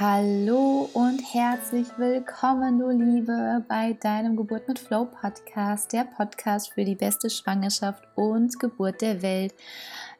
Hallo und herzlich willkommen, du Liebe, bei deinem Geburt mit Flow Podcast, der Podcast für die beste Schwangerschaft und Geburt der Welt.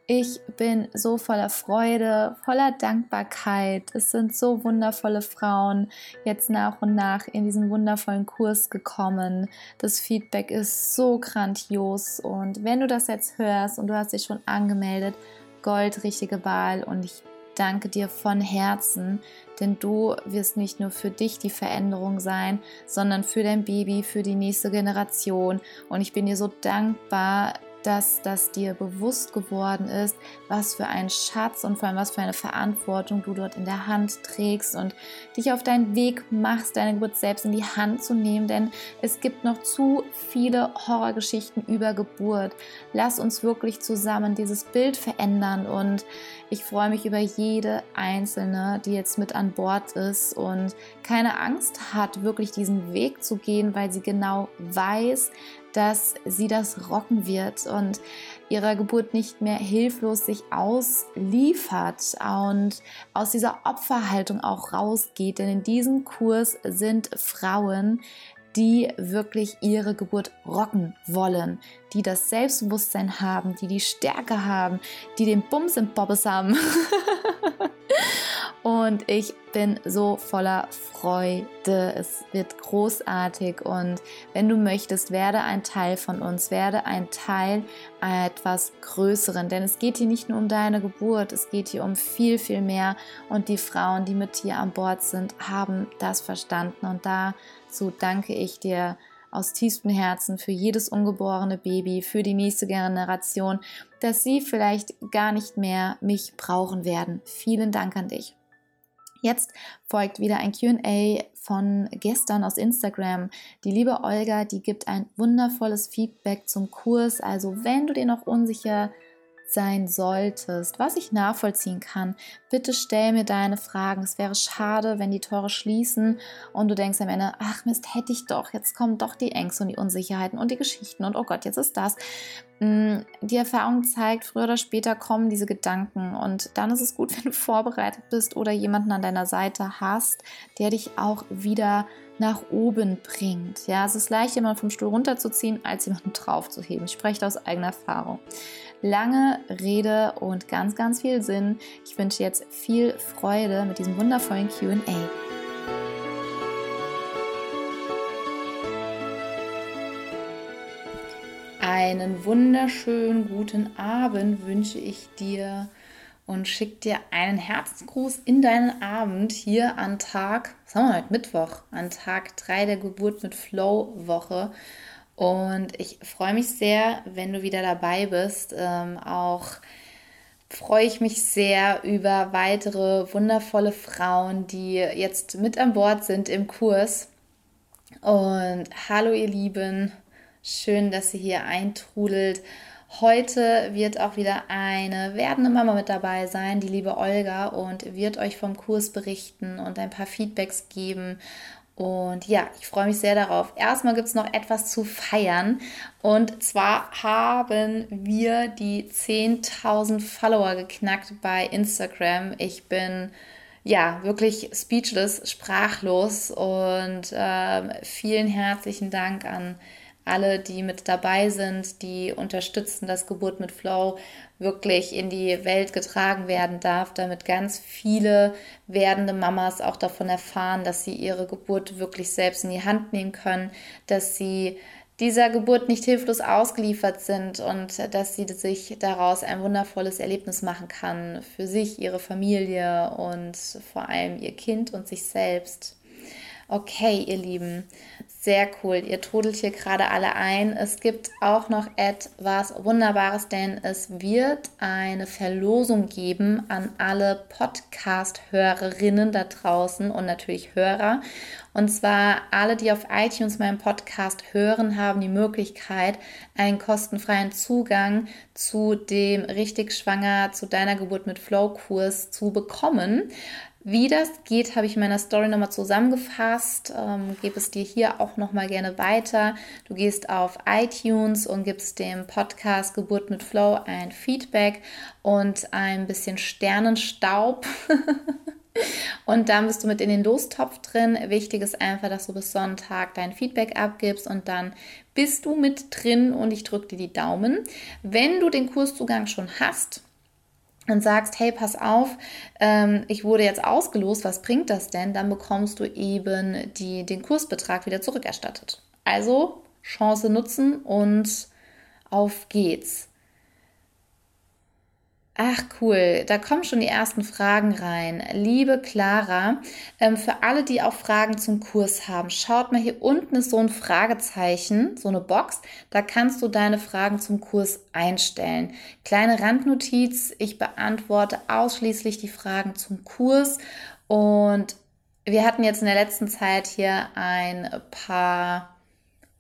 Ich bin so voller Freude, voller Dankbarkeit. Es sind so wundervolle Frauen jetzt nach und nach in diesen wundervollen Kurs gekommen. Das Feedback ist so grandios und wenn du das jetzt hörst und du hast dich schon angemeldet, goldrichtige Wahl und ich danke dir von Herzen, denn du wirst nicht nur für dich die Veränderung sein, sondern für dein Baby, für die nächste Generation. Und ich bin dir so dankbar, dass das dir bewusst geworden ist, was für ein Schatz und vor allem was für eine Verantwortung du dort in der Hand trägst und dich auf deinen Weg machst, deine Geburt selbst in die Hand zu nehmen, denn es gibt noch zu viele Horrorgeschichten über Geburt. Lass uns wirklich zusammen dieses Bild verändern und ich freue mich über jede einzelne, die jetzt mit an Bord ist und keine Angst hat, wirklich diesen Weg zu gehen, weil sie genau weiß, dass sie das rocken wird und ihrer Geburt nicht mehr hilflos sich ausliefert und aus dieser Opferhaltung auch rausgeht. Denn in diesem Kurs sind Frauen, die wirklich ihre Geburt rocken wollen, die das Selbstbewusstsein haben, die die Stärke haben, die den Bums im Bobbes haben. Und ich bin so voller Freude. Es wird großartig. Und wenn du möchtest, werde ein Teil von uns, werde ein Teil etwas Größeren. Denn es geht hier nicht nur um deine Geburt, es geht hier um viel, viel mehr. Und die Frauen, die mit dir an Bord sind, haben das verstanden. Und dazu danke ich dir aus tiefstem Herzen für jedes ungeborene Baby, für die nächste Generation, dass sie vielleicht gar nicht mehr mich brauchen werden. Vielen Dank an dich. Jetzt folgt wieder ein QA von gestern aus Instagram. Die liebe Olga, die gibt ein wundervolles Feedback zum Kurs. Also wenn du dir noch unsicher sein solltest, was ich nachvollziehen kann, bitte stell mir deine Fragen. Es wäre schade, wenn die Tore schließen und du denkst am Ende, ach Mist, hätte ich doch, jetzt kommen doch die Ängste und die Unsicherheiten und die Geschichten und oh Gott, jetzt ist das. Mm, die Erfahrung zeigt, früher oder später kommen diese Gedanken und dann ist es gut, wenn du vorbereitet bist oder jemanden an deiner Seite hast, der dich auch wieder nach oben bringt. Ja, es ist leicht, jemanden vom Stuhl runterzuziehen, als jemanden draufzuheben. Ich spreche aus eigener Erfahrung. Lange Rede und ganz, ganz viel Sinn. Ich wünsche jetzt viel Freude mit diesem wundervollen QA. Einen wunderschönen guten Abend wünsche ich dir und schicke dir einen Herzensgruß in deinen Abend hier an Tag, was haben wir heute, Mittwoch, an Tag 3 der Geburt mit Flow-Woche. Und ich freue mich sehr, wenn du wieder dabei bist. Ähm, auch freue ich mich sehr über weitere wundervolle Frauen, die jetzt mit an Bord sind im Kurs. Und hallo ihr Lieben, schön, dass ihr hier eintrudelt. Heute wird auch wieder eine werdende Mama mit dabei sein, die liebe Olga, und wird euch vom Kurs berichten und ein paar Feedbacks geben. Und ja, ich freue mich sehr darauf. Erstmal gibt es noch etwas zu feiern. Und zwar haben wir die 10.000 Follower geknackt bei Instagram. Ich bin ja wirklich speechless, sprachlos. Und äh, vielen herzlichen Dank an alle, die mit dabei sind, die unterstützen, dass Geburt mit Flow wirklich in die Welt getragen werden darf, damit ganz viele werdende Mamas auch davon erfahren, dass sie ihre Geburt wirklich selbst in die Hand nehmen können, dass sie dieser Geburt nicht hilflos ausgeliefert sind und dass sie sich daraus ein wundervolles Erlebnis machen kann für sich, ihre Familie und vor allem ihr Kind und sich selbst. Okay, ihr Lieben, sehr cool. Ihr trudelt hier gerade alle ein. Es gibt auch noch etwas Wunderbares, denn es wird eine Verlosung geben an alle Podcast-Hörerinnen da draußen und natürlich Hörer. Und zwar alle, die auf iTunes meinen Podcast hören, haben die Möglichkeit, einen kostenfreien Zugang zu dem richtig schwanger, zu deiner Geburt mit Flow-Kurs zu bekommen. Wie das geht, habe ich in meiner Story nochmal zusammengefasst. Ähm, gebe es dir hier auch nochmal gerne weiter. Du gehst auf iTunes und gibst dem Podcast Geburt mit Flow ein Feedback und ein bisschen Sternenstaub. Und dann bist du mit in den Lostopf drin. Wichtig ist einfach, dass du bis Sonntag dein Feedback abgibst und dann bist du mit drin und ich drücke dir die Daumen. Wenn du den Kurszugang schon hast, und sagst, hey, pass auf, ähm, ich wurde jetzt ausgelost, was bringt das denn? Dann bekommst du eben die, den Kursbetrag wieder zurückerstattet. Also Chance nutzen und auf geht's. Ach cool, da kommen schon die ersten Fragen rein. Liebe Clara, ähm, für alle, die auch Fragen zum Kurs haben, schaut mal hier unten ist so ein Fragezeichen, so eine Box. Da kannst du deine Fragen zum Kurs einstellen. Kleine Randnotiz, ich beantworte ausschließlich die Fragen zum Kurs und wir hatten jetzt in der letzten Zeit hier ein paar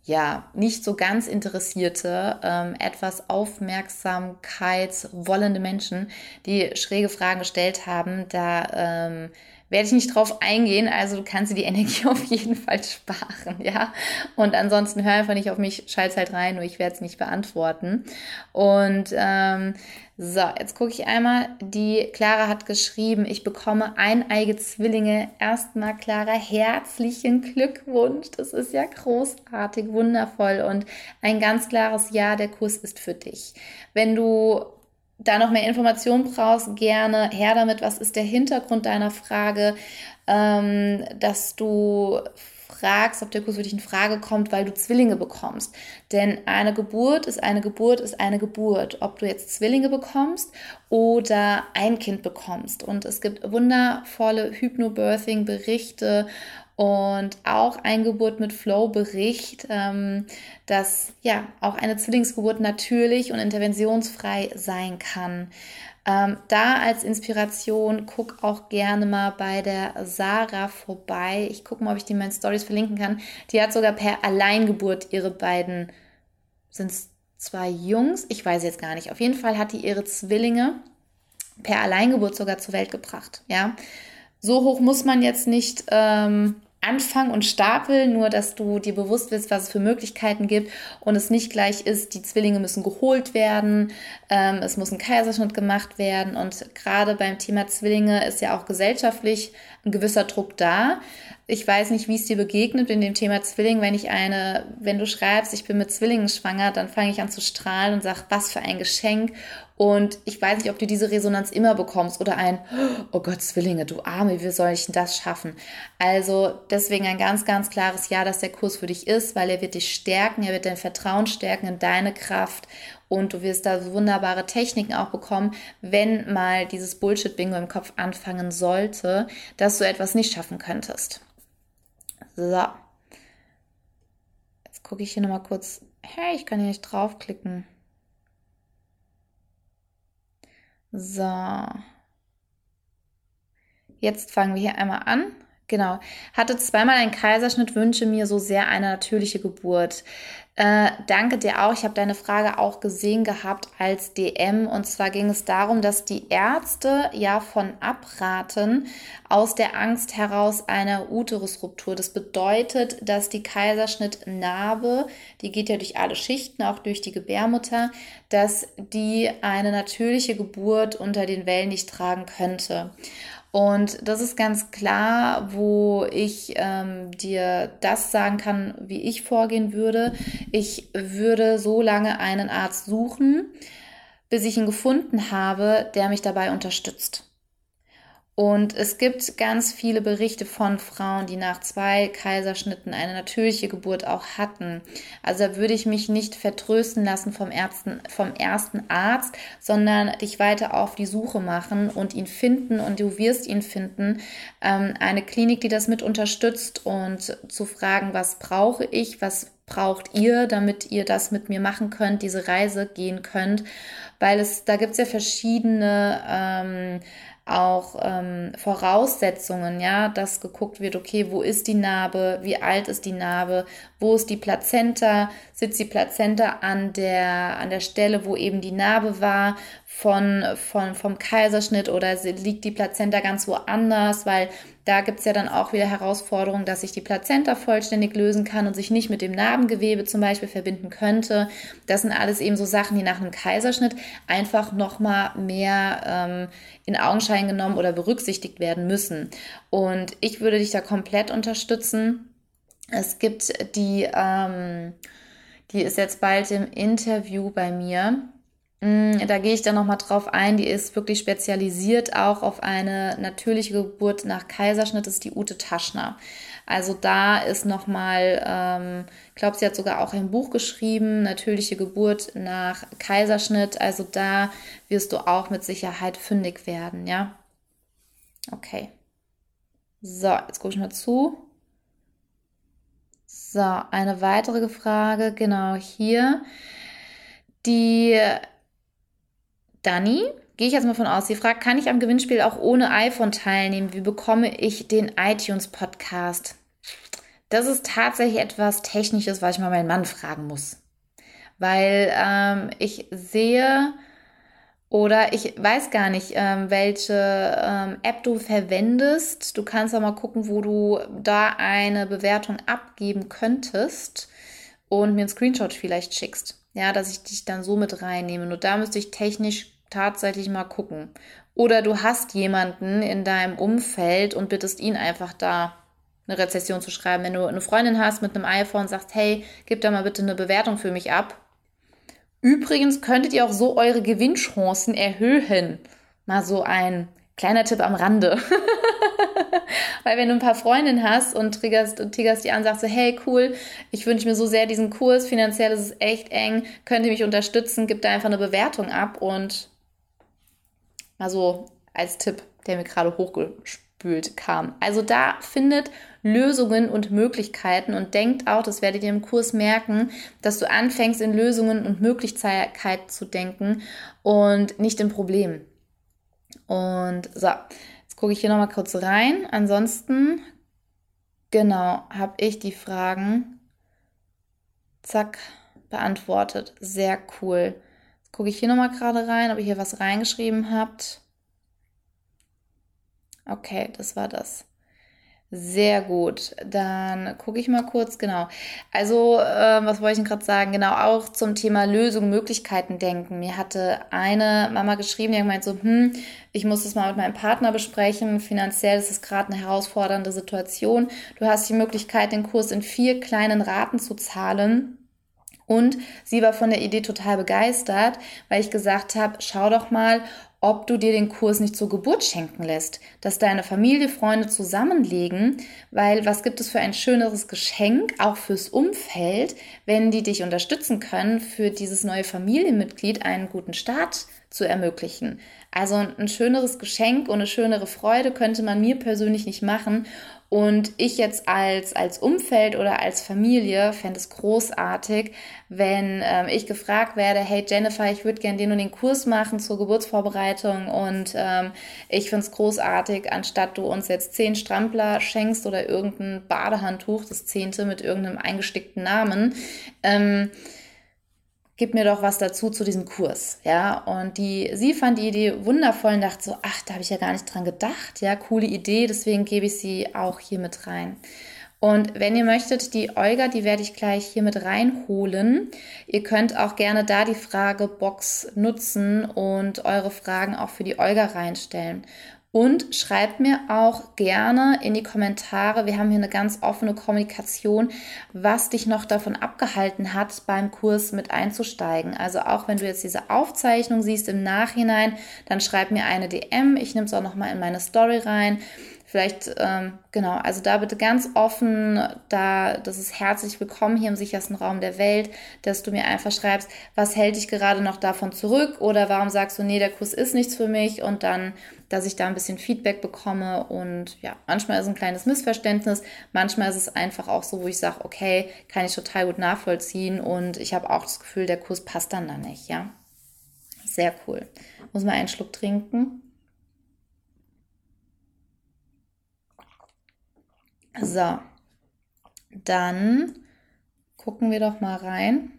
ja, nicht so ganz interessierte, ähm, etwas aufmerksamkeitswollende Menschen, die schräge Fragen gestellt haben. Da ähm, werde ich nicht drauf eingehen. Also du kannst dir die Energie auf jeden Fall sparen, ja. Und ansonsten hör einfach nicht auf mich, schalt halt rein, nur ich werde es nicht beantworten. Und ähm, so, jetzt gucke ich einmal. Die Clara hat geschrieben, ich bekomme eineige Zwillinge. Erstmal, Clara, herzlichen Glückwunsch. Das ist ja großartig, wundervoll und ein ganz klares Ja, der Kurs ist für dich. Wenn du da noch mehr Informationen brauchst, gerne her damit. Was ist der Hintergrund deiner Frage? Ähm, dass du fragst, ob der Kurs für dich in Frage kommt, weil du Zwillinge bekommst. Denn eine Geburt ist eine Geburt ist eine Geburt. Ob du jetzt Zwillinge bekommst oder ein Kind bekommst. Und es gibt wundervolle Hypnobirthing-Berichte und auch ein Geburt mit Flow-Bericht, ähm, dass ja auch eine Zwillingsgeburt natürlich und interventionsfrei sein kann. Ähm, da als Inspiration guck auch gerne mal bei der Sarah vorbei. Ich gucke mal, ob ich die in meinen Stories verlinken kann. Die hat sogar per Alleingeburt ihre beiden, sind es zwei Jungs? Ich weiß jetzt gar nicht. Auf jeden Fall hat die ihre Zwillinge per Alleingeburt sogar zur Welt gebracht. Ja, so hoch muss man jetzt nicht ähm, Anfang und Stapel, nur dass du dir bewusst bist, was es für Möglichkeiten gibt und es nicht gleich ist, die Zwillinge müssen geholt werden, ähm, es muss ein Kaiserschnitt gemacht werden und gerade beim Thema Zwillinge ist ja auch gesellschaftlich ein gewisser Druck da. Ich weiß nicht, wie es dir begegnet in dem Thema Zwilling. Wenn ich eine, wenn du schreibst, ich bin mit Zwillingen schwanger, dann fange ich an zu strahlen und sage, was für ein Geschenk. Und ich weiß nicht, ob du diese Resonanz immer bekommst oder ein, oh Gott, Zwillinge, du Arme, wie soll ich denn das schaffen? Also deswegen ein ganz, ganz klares Ja, dass der Kurs für dich ist, weil er wird dich stärken, er wird dein Vertrauen stärken in deine Kraft und du wirst da wunderbare Techniken auch bekommen, wenn mal dieses Bullshit-Bingo im Kopf anfangen sollte, dass du etwas nicht schaffen könntest. So. Jetzt gucke ich hier nochmal kurz. Hey, ich kann hier nicht draufklicken. So. Jetzt fangen wir hier einmal an. Genau. Hatte zweimal einen Kaiserschnitt, wünsche mir so sehr eine natürliche Geburt. Äh, danke dir auch. Ich habe deine Frage auch gesehen gehabt als DM. Und zwar ging es darum, dass die Ärzte ja von abraten aus der Angst heraus einer Uterusruptur. Das bedeutet, dass die Kaiserschnittnarbe, die geht ja durch alle Schichten, auch durch die Gebärmutter, dass die eine natürliche Geburt unter den Wellen nicht tragen könnte. Und das ist ganz klar, wo ich ähm, dir das sagen kann, wie ich vorgehen würde. Ich würde so lange einen Arzt suchen, bis ich ihn gefunden habe, der mich dabei unterstützt. Und es gibt ganz viele Berichte von Frauen, die nach zwei Kaiserschnitten eine natürliche Geburt auch hatten. Also da würde ich mich nicht vertrösten lassen vom, Ärzten, vom ersten Arzt, sondern dich weiter auf die Suche machen und ihn finden und du wirst ihn finden. Ähm, eine Klinik, die das mit unterstützt und zu fragen, was brauche ich, was braucht ihr, damit ihr das mit mir machen könnt, diese Reise gehen könnt, weil es da gibt es ja verschiedene ähm, auch ähm, Voraussetzungen, ja, dass geguckt wird, okay, wo ist die Narbe, wie alt ist die Narbe, wo ist die Plazenta, sitzt die Plazenta an der, an der Stelle, wo eben die Narbe war, von, von, vom Kaiserschnitt oder liegt die Plazenta ganz woanders, weil Da gibt es ja dann auch wieder Herausforderungen, dass sich die Plazenta vollständig lösen kann und sich nicht mit dem Narbengewebe zum Beispiel verbinden könnte. Das sind alles eben so Sachen, die nach einem Kaiserschnitt einfach nochmal mehr ähm, in Augenschein genommen oder berücksichtigt werden müssen. Und ich würde dich da komplett unterstützen. Es gibt die, ähm, die ist jetzt bald im Interview bei mir da gehe ich dann nochmal drauf ein. Die ist wirklich spezialisiert auch auf eine natürliche Geburt nach Kaiserschnitt, das ist die Ute Taschner. Also da ist nochmal, ähm, ich glaube, sie hat sogar auch ein Buch geschrieben, natürliche Geburt nach Kaiserschnitt. Also da wirst du auch mit Sicherheit fündig werden, ja. Okay. So, jetzt gucke ich mal zu. So, eine weitere Frage, genau hier. Die Dani, gehe ich jetzt mal von aus, sie fragt, kann ich am Gewinnspiel auch ohne iPhone teilnehmen? Wie bekomme ich den iTunes Podcast? Das ist tatsächlich etwas Technisches, was ich mal meinen Mann fragen muss. Weil ähm, ich sehe oder ich weiß gar nicht, ähm, welche ähm, App du verwendest. Du kannst auch mal gucken, wo du da eine Bewertung abgeben könntest und mir einen Screenshot vielleicht schickst. Ja, dass ich dich dann so mit reinnehme. Nur da müsste ich technisch tatsächlich mal gucken. Oder du hast jemanden in deinem Umfeld und bittest ihn einfach da eine Rezession zu schreiben. Wenn du eine Freundin hast mit einem iPhone und sagst, hey, gib da mal bitte eine Bewertung für mich ab. Übrigens könntet ihr auch so eure Gewinnchancen erhöhen. Mal so ein kleiner Tipp am Rande. Weil wenn du ein paar Freundinnen hast und triggerst, und triggerst die an, sagst du, hey, cool, ich wünsche mir so sehr diesen Kurs, finanziell ist es echt eng, könnt ihr mich unterstützen, gib da einfach eine Bewertung ab und mal so als Tipp, der mir gerade hochgespült kam. Also da findet Lösungen und Möglichkeiten und denkt auch, das werdet ihr im Kurs merken, dass du anfängst in Lösungen und Möglichkeiten zu denken und nicht in Problemen. Und so, gucke ich hier nochmal kurz rein. Ansonsten, genau, habe ich die Fragen, zack, beantwortet. Sehr cool. Gucke ich hier nochmal gerade rein, ob ihr hier was reingeschrieben habt. Okay, das war das. Sehr gut. Dann gucke ich mal kurz, genau. Also, äh, was wollte ich denn gerade sagen? Genau, auch zum Thema Lösung, Möglichkeiten denken. Mir hatte eine Mama geschrieben, die hat gemeint so, hm, ich muss das mal mit meinem Partner besprechen. Finanziell ist es gerade eine herausfordernde Situation. Du hast die Möglichkeit, den Kurs in vier kleinen Raten zu zahlen. Und sie war von der Idee total begeistert, weil ich gesagt habe, schau doch mal, ob du dir den Kurs nicht zur Geburt schenken lässt, dass deine Familie, Freunde zusammenlegen, weil was gibt es für ein schöneres Geschenk, auch fürs Umfeld, wenn die dich unterstützen können, für dieses neue Familienmitglied einen guten Start zu ermöglichen. Also ein schöneres Geschenk und eine schönere Freude könnte man mir persönlich nicht machen. Und ich jetzt als, als Umfeld oder als Familie fände es großartig, wenn ähm, ich gefragt werde, hey Jennifer, ich würde gerne den und den Kurs machen zur Geburtsvorbereitung und ähm, ich finde es großartig, anstatt du uns jetzt zehn Strampler schenkst oder irgendein Badehandtuch, das zehnte mit irgendeinem eingestickten Namen, ähm, gib mir doch was dazu zu diesem Kurs, ja. Und die, sie fand die Idee wundervoll und dachte so, ach, da habe ich ja gar nicht dran gedacht, ja, coole Idee, deswegen gebe ich sie auch hier mit rein. Und wenn ihr möchtet, die Olga, die werde ich gleich hier mit reinholen. Ihr könnt auch gerne da die Fragebox nutzen und eure Fragen auch für die Olga reinstellen. Und schreibt mir auch gerne in die Kommentare, wir haben hier eine ganz offene Kommunikation, was dich noch davon abgehalten hat, beim Kurs mit einzusteigen. Also auch wenn du jetzt diese Aufzeichnung siehst im Nachhinein, dann schreib mir eine DM. Ich nehme es auch nochmal in meine Story rein. Vielleicht, ähm, genau, also da bitte ganz offen, da, das ist herzlich willkommen hier im sichersten Raum der Welt, dass du mir einfach schreibst, was hält dich gerade noch davon zurück oder warum sagst du, nee, der Kurs ist nichts für mich und dann, dass ich da ein bisschen Feedback bekomme und ja, manchmal ist ein kleines Missverständnis, manchmal ist es einfach auch so, wo ich sage, okay, kann ich total gut nachvollziehen und ich habe auch das Gefühl, der Kurs passt dann da nicht, ja. Sehr cool. Muss mal einen Schluck trinken. So, dann gucken wir doch mal rein.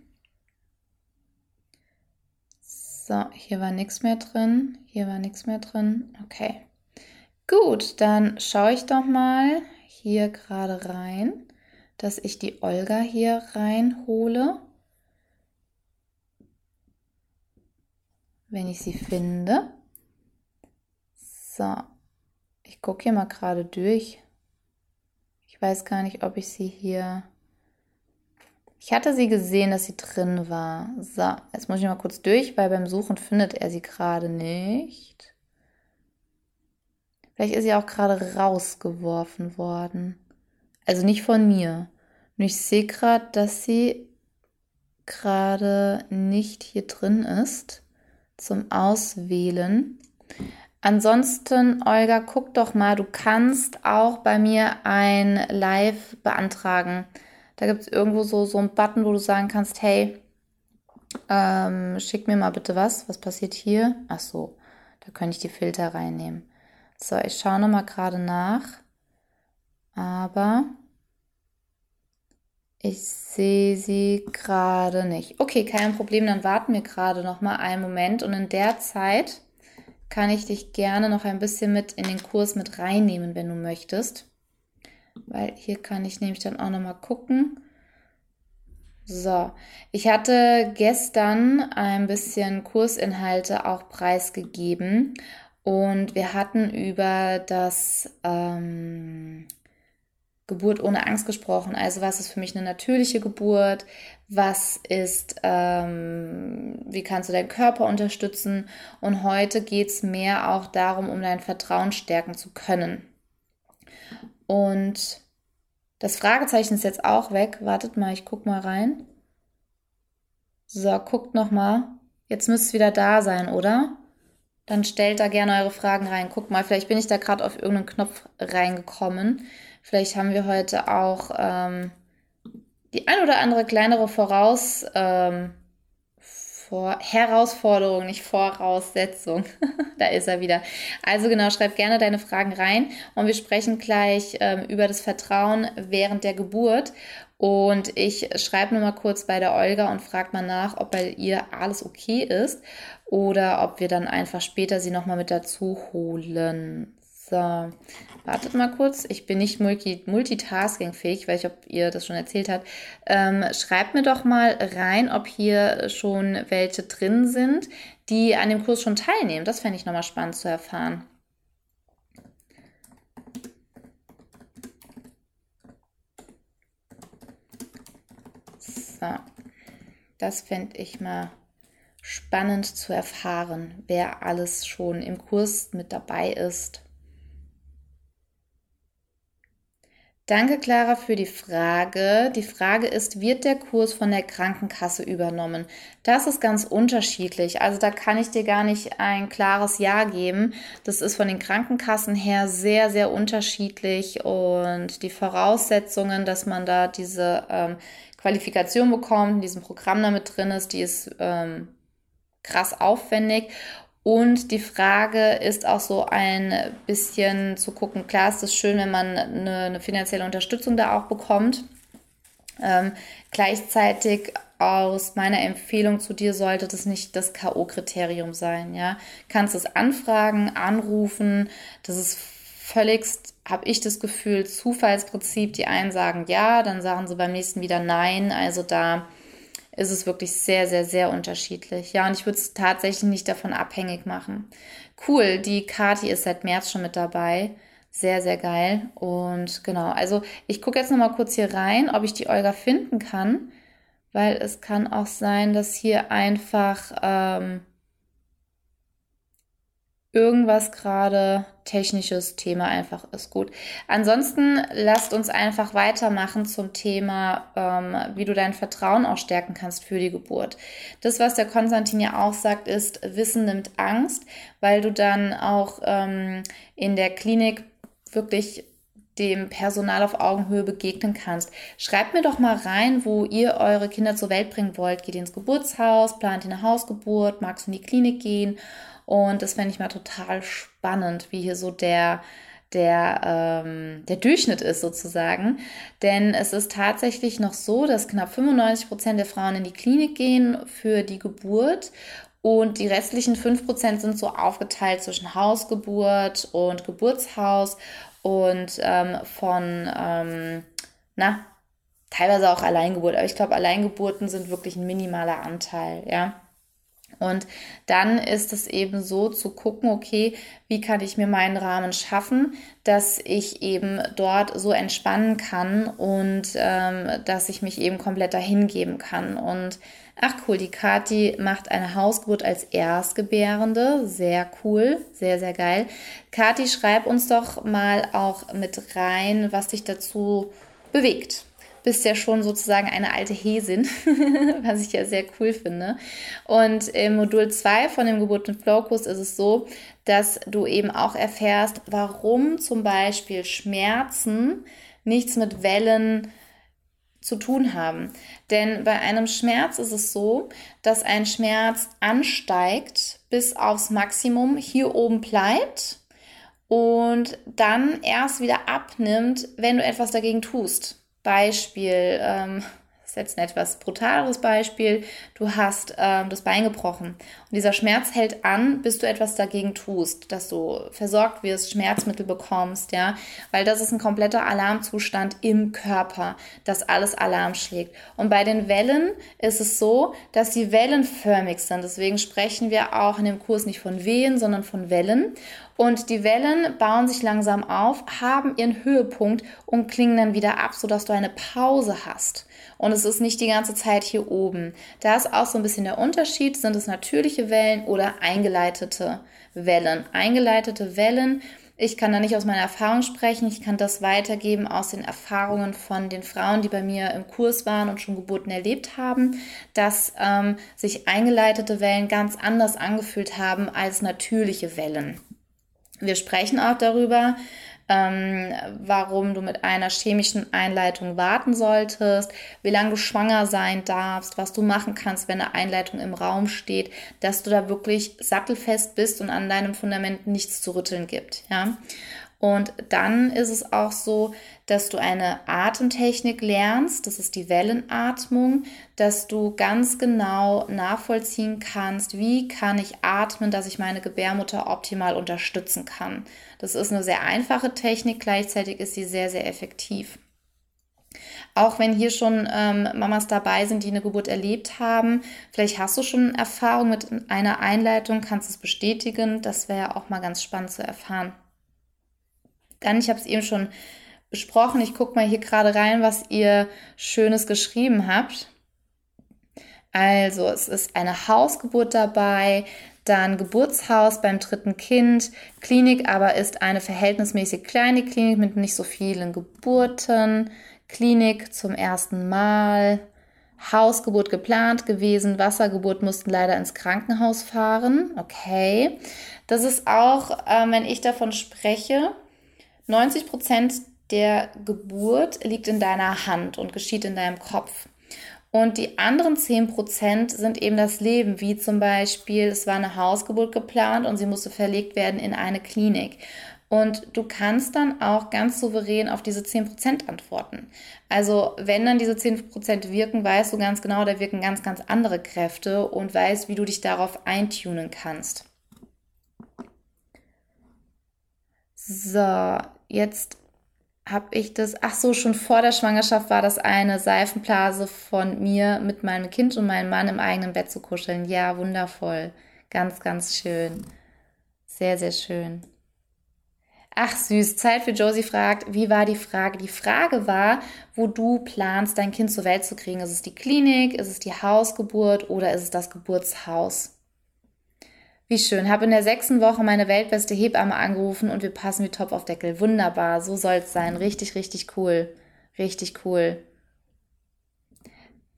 So, hier war nichts mehr drin. Hier war nichts mehr drin. Okay. Gut, dann schaue ich doch mal hier gerade rein, dass ich die Olga hier reinhole. Wenn ich sie finde. So, ich gucke hier mal gerade durch. Ich weiß gar nicht, ob ich sie hier. Ich hatte sie gesehen, dass sie drin war. So, jetzt muss ich mal kurz durch, weil beim Suchen findet er sie gerade nicht. Vielleicht ist sie auch gerade rausgeworfen worden. Also nicht von mir. Und ich sehe gerade, dass sie gerade nicht hier drin ist zum Auswählen. Ansonsten, Olga, guck doch mal, du kannst auch bei mir ein Live beantragen. Da gibt es irgendwo so, so einen Button, wo du sagen kannst, hey, ähm, schick mir mal bitte was. Was passiert hier? Ach so, da könnte ich die Filter reinnehmen. So, ich schaue nochmal gerade nach. Aber ich sehe sie gerade nicht. Okay, kein Problem, dann warten wir gerade noch mal einen Moment und in der Zeit kann ich dich gerne noch ein bisschen mit in den Kurs mit reinnehmen, wenn du möchtest. Weil hier kann ich nämlich dann auch noch mal gucken. So, ich hatte gestern ein bisschen Kursinhalte auch preisgegeben und wir hatten über das ähm, Geburt ohne Angst gesprochen. Also was ist für mich eine natürliche Geburt? Was ist, ähm, wie kannst du deinen Körper unterstützen? Und heute geht es mehr auch darum, um dein Vertrauen stärken zu können. Und das Fragezeichen ist jetzt auch weg. Wartet mal, ich guck mal rein. So, guckt noch mal. Jetzt müsste es wieder da sein, oder? Dann stellt da gerne eure Fragen rein. Guckt mal, vielleicht bin ich da gerade auf irgendeinen Knopf reingekommen. Vielleicht haben wir heute auch ähm, die ein oder andere kleinere Voraus, ähm, vor Herausforderung, nicht Voraussetzung. da ist er wieder. Also genau, schreib gerne deine Fragen rein und wir sprechen gleich ähm, über das Vertrauen während der Geburt. Und ich schreibe nur mal kurz bei der Olga und frage mal nach, ob bei ihr alles okay ist oder ob wir dann einfach später sie nochmal mit dazu holen. So, wartet mal kurz. Ich bin nicht multi multitaskingfähig, weil ich, ob ihr das schon erzählt habt. Ähm, schreibt mir doch mal rein, ob hier schon welche drin sind, die an dem Kurs schon teilnehmen. Das fände ich nochmal spannend zu erfahren. So, das fände ich mal spannend zu erfahren, wer alles schon im Kurs mit dabei ist. Danke, Clara, für die Frage. Die Frage ist, wird der Kurs von der Krankenkasse übernommen? Das ist ganz unterschiedlich. Also da kann ich dir gar nicht ein klares Ja geben. Das ist von den Krankenkassen her sehr, sehr unterschiedlich und die Voraussetzungen, dass man da diese ähm, Qualifikation bekommt, in diesem Programm damit drin ist, die ist ähm, krass aufwendig. Und die Frage ist auch so ein bisschen zu gucken, klar ist es schön, wenn man eine, eine finanzielle Unterstützung da auch bekommt. Ähm, gleichzeitig aus meiner Empfehlung zu dir sollte das nicht das K.O.-Kriterium sein. Ja, kannst es anfragen, anrufen. Das ist völligst, habe ich das Gefühl, Zufallsprinzip. Die einen sagen ja, dann sagen sie beim nächsten wieder nein. Also da ist es wirklich sehr, sehr, sehr unterschiedlich. Ja, und ich würde es tatsächlich nicht davon abhängig machen. Cool, die Kati ist seit März schon mit dabei. Sehr, sehr geil. Und genau, also ich gucke jetzt nochmal kurz hier rein, ob ich die Olga finden kann, weil es kann auch sein, dass hier einfach ähm, irgendwas gerade technisches Thema einfach ist. Gut. Ansonsten lasst uns einfach weitermachen zum Thema, ähm, wie du dein Vertrauen auch stärken kannst für die Geburt. Das, was der Konstantin ja auch sagt, ist, Wissen nimmt Angst, weil du dann auch ähm, in der Klinik wirklich dem Personal auf Augenhöhe begegnen kannst. Schreibt mir doch mal rein, wo ihr eure Kinder zur Welt bringen wollt. Geht ihr ins Geburtshaus, plant ihr eine Hausgeburt, magst du in die Klinik gehen und das fände ich mal total spannend, wie hier so der, der, ähm, der Durchschnitt ist sozusagen. Denn es ist tatsächlich noch so, dass knapp 95 Prozent der Frauen in die Klinik gehen für die Geburt Und die restlichen 5% sind so aufgeteilt zwischen Hausgeburt und Geburtshaus und ähm, von, ähm, na, teilweise auch Alleingeburt. Aber ich glaube, Alleingeburten sind wirklich ein minimaler Anteil, ja. Und dann ist es eben so zu gucken, okay, wie kann ich mir meinen Rahmen schaffen, dass ich eben dort so entspannen kann und ähm, dass ich mich eben komplett dahin geben kann. Und ach cool, die Kati macht eine Hausgeburt als Erstgebärende. Sehr cool, sehr, sehr geil. Kati, schreib uns doch mal auch mit rein, was dich dazu bewegt bist ja schon sozusagen eine alte Häsin, was ich ja sehr cool finde. Und im Modul 2 von dem Geburt mit Flow-Kurs ist es so, dass du eben auch erfährst, warum zum Beispiel Schmerzen nichts mit Wellen zu tun haben. Denn bei einem Schmerz ist es so, dass ein Schmerz ansteigt bis aufs Maximum, hier oben bleibt und dann erst wieder abnimmt, wenn du etwas dagegen tust. Beispiel, ähm, das ist jetzt ein etwas brutaleres Beispiel, du hast ähm, das Bein gebrochen und dieser Schmerz hält an, bis du etwas dagegen tust, dass du versorgt wirst, Schmerzmittel bekommst, ja, weil das ist ein kompletter Alarmzustand im Körper, dass alles Alarm schlägt. Und bei den Wellen ist es so, dass sie wellenförmig sind, deswegen sprechen wir auch in dem Kurs nicht von Wehen, sondern von Wellen. Und die Wellen bauen sich langsam auf, haben ihren Höhepunkt und klingen dann wieder ab, sodass du eine Pause hast. Und es ist nicht die ganze Zeit hier oben. Da ist auch so ein bisschen der Unterschied. Sind es natürliche Wellen oder eingeleitete Wellen? Eingeleitete Wellen ich kann da nicht aus meiner Erfahrung sprechen. Ich kann das weitergeben aus den Erfahrungen von den Frauen, die bei mir im Kurs waren und schon Geburten erlebt haben, dass ähm, sich eingeleitete Wellen ganz anders angefühlt haben als natürliche Wellen. Wir sprechen auch darüber, ähm, warum du mit einer chemischen Einleitung warten solltest, wie lange du schwanger sein darfst, was du machen kannst, wenn eine Einleitung im Raum steht, dass du da wirklich sattelfest bist und an deinem Fundament nichts zu rütteln gibt. Ja? Und dann ist es auch so, dass du eine Atemtechnik lernst, das ist die Wellenatmung, dass du ganz genau nachvollziehen kannst, wie kann ich atmen, dass ich meine Gebärmutter optimal unterstützen kann. Das ist eine sehr einfache Technik, gleichzeitig ist sie sehr, sehr effektiv. Auch wenn hier schon ähm, Mamas dabei sind, die eine Geburt erlebt haben, vielleicht hast du schon Erfahrung mit einer Einleitung, kannst es bestätigen. Das wäre auch mal ganz spannend zu erfahren. Dann, ich habe es eben schon besprochen, ich gucke mal hier gerade rein, was ihr Schönes geschrieben habt. Also, es ist eine Hausgeburt dabei, dann Geburtshaus beim dritten Kind, Klinik aber ist eine verhältnismäßig kleine Klinik mit nicht so vielen Geburten, Klinik zum ersten Mal, Hausgeburt geplant gewesen, Wassergeburt mussten leider ins Krankenhaus fahren. Okay, das ist auch, äh, wenn ich davon spreche, 90 Prozent der Geburt liegt in deiner Hand und geschieht in deinem Kopf. Und die anderen 10 Prozent sind eben das Leben, wie zum Beispiel, es war eine Hausgeburt geplant und sie musste verlegt werden in eine Klinik. Und du kannst dann auch ganz souverän auf diese 10% antworten. Also wenn dann diese 10% wirken, weißt du ganz genau, da wirken ganz, ganz andere Kräfte und weißt, wie du dich darauf eintunen kannst. So, jetzt habe ich das, ach so, schon vor der Schwangerschaft war das eine Seifenblase von mir mit meinem Kind und meinem Mann im eigenen Bett zu kuscheln. Ja, wundervoll. Ganz, ganz schön. Sehr, sehr schön. Ach süß, Zeit für Josie fragt, wie war die Frage? Die Frage war, wo du planst, dein Kind zur Welt zu kriegen. Ist es die Klinik, ist es die Hausgeburt oder ist es das Geburtshaus? Wie schön. Habe in der sechsten Woche meine weltbeste Hebamme angerufen und wir passen wie Top auf Deckel. Wunderbar. So soll es sein. Richtig, richtig cool. Richtig cool.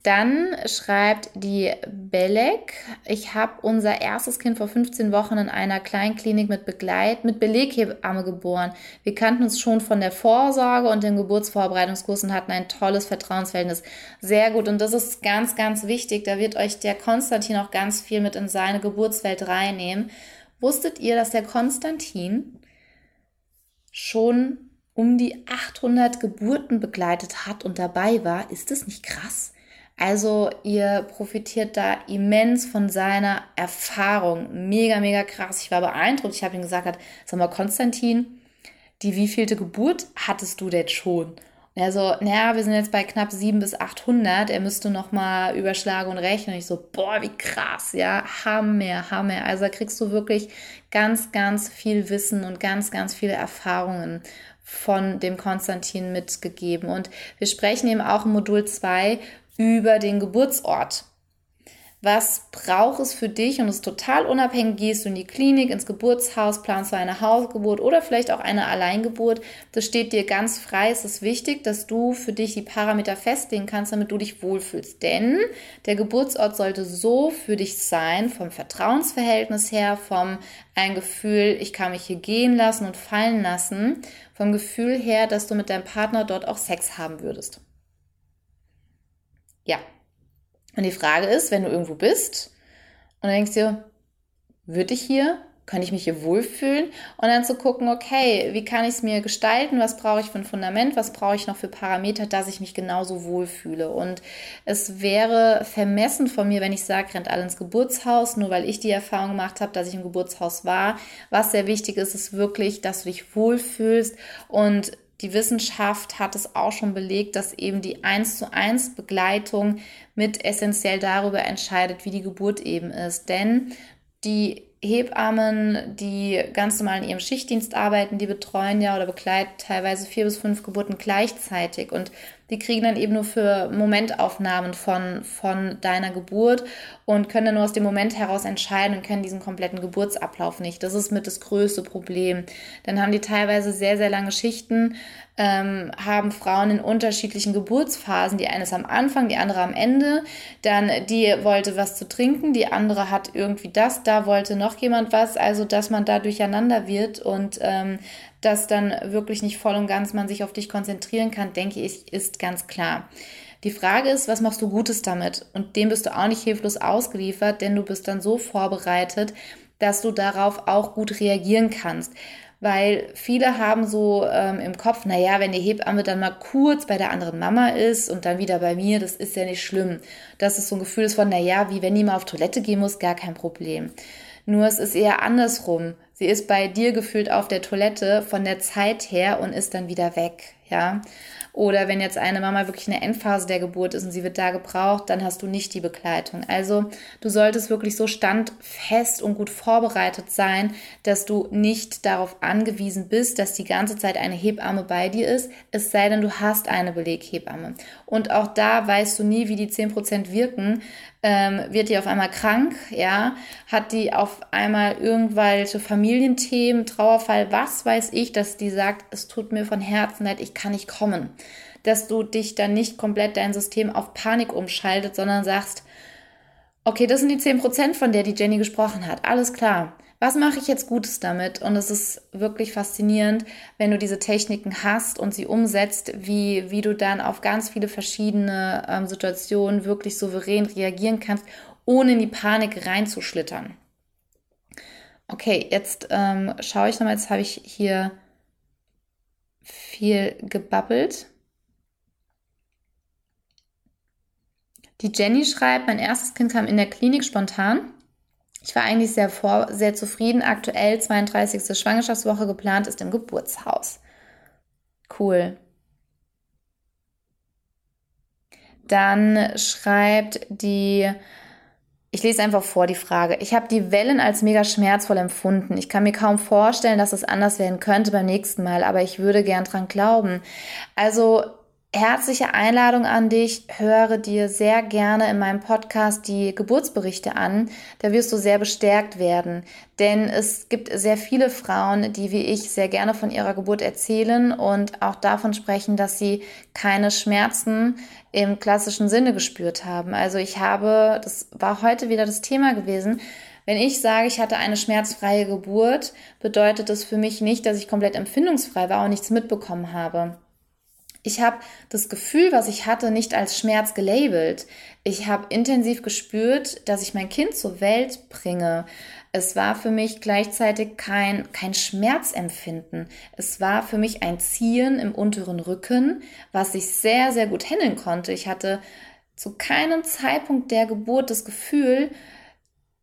Dann schreibt die Belek, ich habe unser erstes Kind vor 15 Wochen in einer Kleinklinik mit Begleit, mit Beleghebamme geboren. Wir kannten uns schon von der Vorsorge und dem Geburtsvorbereitungskurs und hatten ein tolles Vertrauensverhältnis. Sehr gut. Und das ist ganz, ganz wichtig. Da wird euch der Konstantin auch ganz viel mit in seine Geburtswelt reinnehmen. Wusstet ihr, dass der Konstantin schon um die 800 Geburten begleitet hat und dabei war? Ist das nicht krass? Also ihr profitiert da immens von seiner Erfahrung. Mega, mega krass. Ich war beeindruckt. Ich habe ihm gesagt, sag mal, Konstantin, die wievielte Geburt hattest du denn schon? Und er so, naja, wir sind jetzt bei knapp 700 bis 800. Er müsste noch mal überschlagen und rechnen. Und ich so, boah, wie krass, ja, Hammer, Hammer. Also da kriegst du wirklich ganz, ganz viel Wissen und ganz, ganz viele Erfahrungen von dem Konstantin mitgegeben. Und wir sprechen eben auch im Modul 2 über den Geburtsort. Was braucht es für dich? Und es ist total unabhängig. Gehst du in die Klinik, ins Geburtshaus, planst du eine Hausgeburt oder vielleicht auch eine Alleingeburt? Das steht dir ganz frei. Es ist wichtig, dass du für dich die Parameter festlegen kannst, damit du dich wohlfühlst. Denn der Geburtsort sollte so für dich sein, vom Vertrauensverhältnis her, vom ein Gefühl, ich kann mich hier gehen lassen und fallen lassen, vom Gefühl her, dass du mit deinem Partner dort auch Sex haben würdest. Ja. Und die Frage ist, wenn du irgendwo bist und dann denkst dir, würde ich hier? Kann ich mich hier wohlfühlen? Und dann zu gucken, okay, wie kann ich es mir gestalten? Was brauche ich für ein Fundament? Was brauche ich noch für Parameter, dass ich mich genauso wohlfühle? Und es wäre vermessen von mir, wenn ich sage, rennt alle ins Geburtshaus, nur weil ich die Erfahrung gemacht habe, dass ich im Geburtshaus war. Was sehr wichtig ist, ist wirklich, dass du dich wohlfühlst und die Wissenschaft hat es auch schon belegt, dass eben die 1 zu 1 Begleitung mit essentiell darüber entscheidet, wie die Geburt eben ist. Denn die Hebammen, die ganz normal in ihrem Schichtdienst arbeiten, die betreuen ja oder begleiten teilweise vier bis fünf Geburten gleichzeitig. Und die kriegen dann eben nur für Momentaufnahmen von, von deiner Geburt und können dann nur aus dem Moment heraus entscheiden und können diesen kompletten Geburtsablauf nicht. Das ist mit das größte Problem. Dann haben die teilweise sehr, sehr lange Schichten, ähm, haben Frauen in unterschiedlichen Geburtsphasen. Die eine ist am Anfang, die andere am Ende. Dann die wollte was zu trinken, die andere hat irgendwie das, da wollte noch jemand was. Also, dass man da durcheinander wird und ähm, dass dann wirklich nicht voll und ganz man sich auf dich konzentrieren kann, denke ich, ist ganz klar. Die Frage ist, was machst du Gutes damit? Und dem bist du auch nicht hilflos ausgeliefert, denn du bist dann so vorbereitet, dass du darauf auch gut reagieren kannst. Weil viele haben so ähm, im Kopf, naja, wenn die Hebamme dann mal kurz bei der anderen Mama ist und dann wieder bei mir, das ist ja nicht schlimm. Das ist so ein Gefühl von, naja, wie wenn die mal auf Toilette gehen muss, gar kein Problem. Nur es ist eher andersrum. Sie ist bei dir gefühlt auf der Toilette von der Zeit her und ist dann wieder weg, ja. Oder wenn jetzt eine Mama wirklich in der Endphase der Geburt ist und sie wird da gebraucht, dann hast du nicht die Begleitung. Also du solltest wirklich so standfest und gut vorbereitet sein, dass du nicht darauf angewiesen bist, dass die ganze Zeit eine Hebamme bei dir ist, es sei denn, du hast eine Beleghebamme. Und auch da weißt du nie, wie die 10% wirken. Ähm, wird die auf einmal krank, ja, hat die auf einmal irgendwelche Familienthemen, Trauerfall, was weiß ich, dass die sagt, es tut mir von Herzen leid, ich kann nicht kommen dass du dich dann nicht komplett dein System auf Panik umschaltet, sondern sagst, okay, das sind die 10%, von der die Jenny gesprochen hat. Alles klar. Was mache ich jetzt Gutes damit? Und es ist wirklich faszinierend, wenn du diese Techniken hast und sie umsetzt, wie, wie du dann auf ganz viele verschiedene ähm, Situationen wirklich souverän reagieren kannst, ohne in die Panik reinzuschlittern. Okay, jetzt ähm, schaue ich nochmal, jetzt habe ich hier viel gebabbelt. Die Jenny schreibt, mein erstes Kind kam in der Klinik spontan. Ich war eigentlich sehr, vor, sehr zufrieden. Aktuell 32. Schwangerschaftswoche geplant ist im Geburtshaus. Cool. Dann schreibt die, ich lese einfach vor die Frage. Ich habe die Wellen als mega schmerzvoll empfunden. Ich kann mir kaum vorstellen, dass es anders werden könnte beim nächsten Mal, aber ich würde gern dran glauben. Also Herzliche Einladung an dich. Höre dir sehr gerne in meinem Podcast die Geburtsberichte an. Da wirst du sehr bestärkt werden. Denn es gibt sehr viele Frauen, die wie ich sehr gerne von ihrer Geburt erzählen und auch davon sprechen, dass sie keine Schmerzen im klassischen Sinne gespürt haben. Also ich habe, das war heute wieder das Thema gewesen, wenn ich sage, ich hatte eine schmerzfreie Geburt, bedeutet das für mich nicht, dass ich komplett empfindungsfrei war und nichts mitbekommen habe. Ich habe das Gefühl, was ich hatte, nicht als Schmerz gelabelt. Ich habe intensiv gespürt, dass ich mein Kind zur Welt bringe. Es war für mich gleichzeitig kein, kein Schmerzempfinden. Es war für mich ein Ziehen im unteren Rücken, was ich sehr, sehr gut handeln konnte. Ich hatte zu keinem Zeitpunkt der Geburt das Gefühl,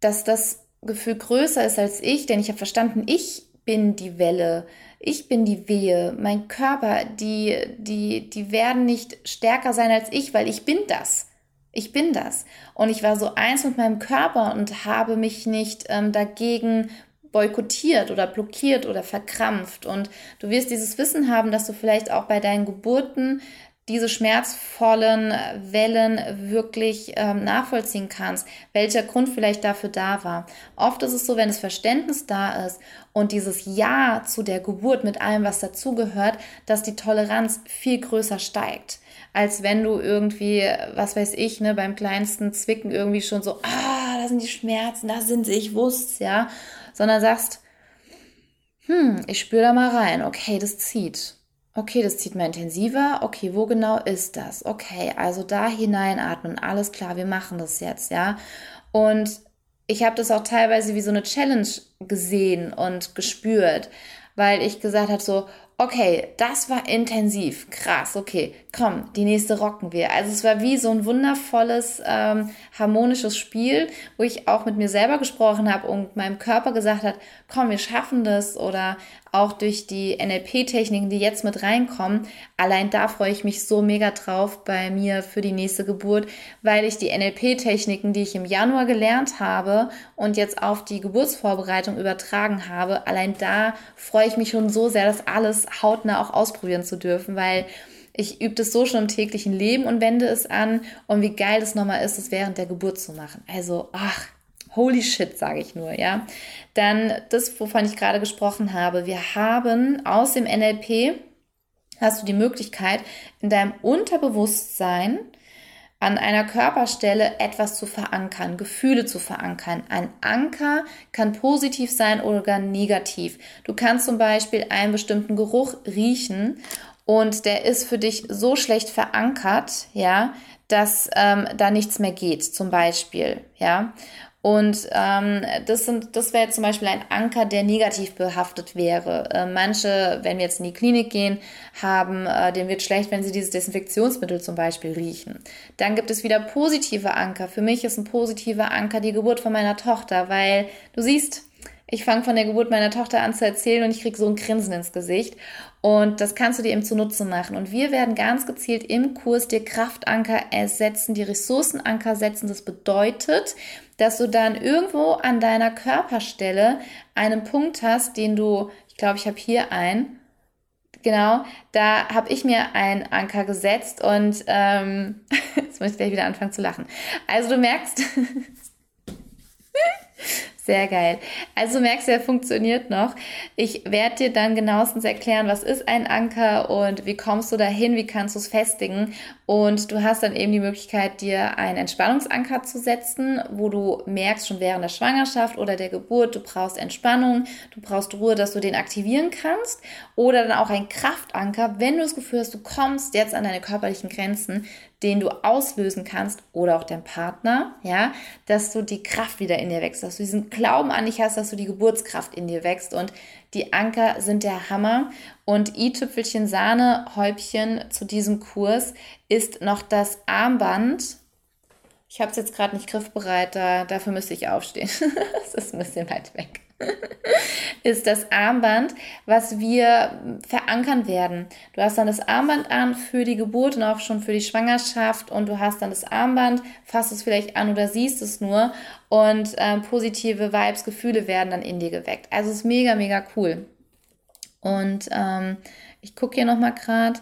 dass das Gefühl größer ist als ich, denn ich habe verstanden, ich bin die Welle, ich bin die Wehe, mein Körper, die, die, die werden nicht stärker sein als ich, weil ich bin das. Ich bin das. Und ich war so eins mit meinem Körper und habe mich nicht ähm, dagegen boykottiert oder blockiert oder verkrampft. Und du wirst dieses Wissen haben, dass du vielleicht auch bei deinen Geburten diese schmerzvollen Wellen wirklich ähm, nachvollziehen kannst, welcher Grund vielleicht dafür da war. Oft ist es so, wenn das Verständnis da ist und dieses Ja zu der Geburt mit allem, was dazugehört, dass die Toleranz viel größer steigt, als wenn du irgendwie, was weiß ich, ne, beim kleinsten Zwicken irgendwie schon so, ah, da sind die Schmerzen, da sind sie, ich wusste ja, sondern sagst, hm, ich spüre da mal rein, okay, das zieht Okay, das zieht mal intensiver. Okay, wo genau ist das? Okay, also da hineinatmen. Alles klar, wir machen das jetzt, ja. Und ich habe das auch teilweise wie so eine Challenge gesehen und gespürt, weil ich gesagt habe so, okay, das war intensiv, krass, okay, komm, die nächste rocken wir. Also es war wie so ein wundervolles, ähm, harmonisches Spiel, wo ich auch mit mir selber gesprochen habe und meinem Körper gesagt hat, komm, wir schaffen das oder auch durch die NLP-Techniken, die jetzt mit reinkommen. Allein da freue ich mich so mega drauf bei mir für die nächste Geburt, weil ich die NLP-Techniken, die ich im Januar gelernt habe und jetzt auf die Geburtsvorbereitung übertragen habe, allein da freue ich mich schon so sehr, das alles hautnah auch ausprobieren zu dürfen, weil ich übe das so schon im täglichen Leben und wende es an und wie geil das nochmal ist, es während der Geburt zu machen. Also, ach, Holy shit, sage ich nur, ja. Dann das, wovon ich gerade gesprochen habe. Wir haben aus dem NLP hast du die Möglichkeit, in deinem Unterbewusstsein an einer Körperstelle etwas zu verankern, Gefühle zu verankern. Ein Anker kann positiv sein oder gar negativ. Du kannst zum Beispiel einen bestimmten Geruch riechen und der ist für dich so schlecht verankert, ja, dass ähm, da nichts mehr geht, zum Beispiel, ja. Und ähm, das, das wäre zum Beispiel ein Anker, der negativ behaftet wäre. Äh, manche, wenn wir jetzt in die Klinik gehen, haben, äh, denen wird schlecht, wenn sie dieses Desinfektionsmittel zum Beispiel riechen. Dann gibt es wieder positive Anker. Für mich ist ein positiver Anker die Geburt von meiner Tochter, weil du siehst, ich fange von der Geburt meiner Tochter an zu erzählen und ich kriege so ein Grinsen ins Gesicht. Und das kannst du dir eben zunutze machen. Und wir werden ganz gezielt im Kurs dir Kraftanker ersetzen, die Ressourcenanker setzen. Das bedeutet, dass du dann irgendwo an deiner Körperstelle einen Punkt hast, den du, ich glaube, ich habe hier einen. Genau, da habe ich mir einen Anker gesetzt und ähm, jetzt muss ich gleich wieder anfangen zu lachen. Also du merkst, Sehr geil. Also merkst du, er funktioniert noch. Ich werde dir dann genauestens erklären, was ist ein Anker und wie kommst du dahin, wie kannst du es festigen. Und du hast dann eben die Möglichkeit, dir einen Entspannungsanker zu setzen, wo du merkst, schon während der Schwangerschaft oder der Geburt, du brauchst Entspannung, du brauchst Ruhe, dass du den aktivieren kannst. Oder dann auch ein Kraftanker, wenn du das Gefühl hast, du kommst jetzt an deine körperlichen Grenzen, den du auslösen kannst oder auch dein Partner, ja, dass du die Kraft wieder in dir wächst, dass du diesen Glauben an dich hast, dass du die Geburtskraft in dir wächst und die Anker sind der Hammer und i-Tüpfelchen Sahne Häubchen zu diesem Kurs ist noch das Armband. Ich habe es jetzt gerade nicht griffbereit, da, dafür müsste ich aufstehen. das ist ein bisschen weit weg. ist das Armband, was wir verankern werden. Du hast dann das Armband an für die Geburt und auch schon für die Schwangerschaft und du hast dann das Armband, fasst es vielleicht an oder siehst es nur und äh, positive Vibes, Gefühle werden dann in dir geweckt. Also es ist mega, mega cool. Und ähm, ich gucke hier nochmal gerade.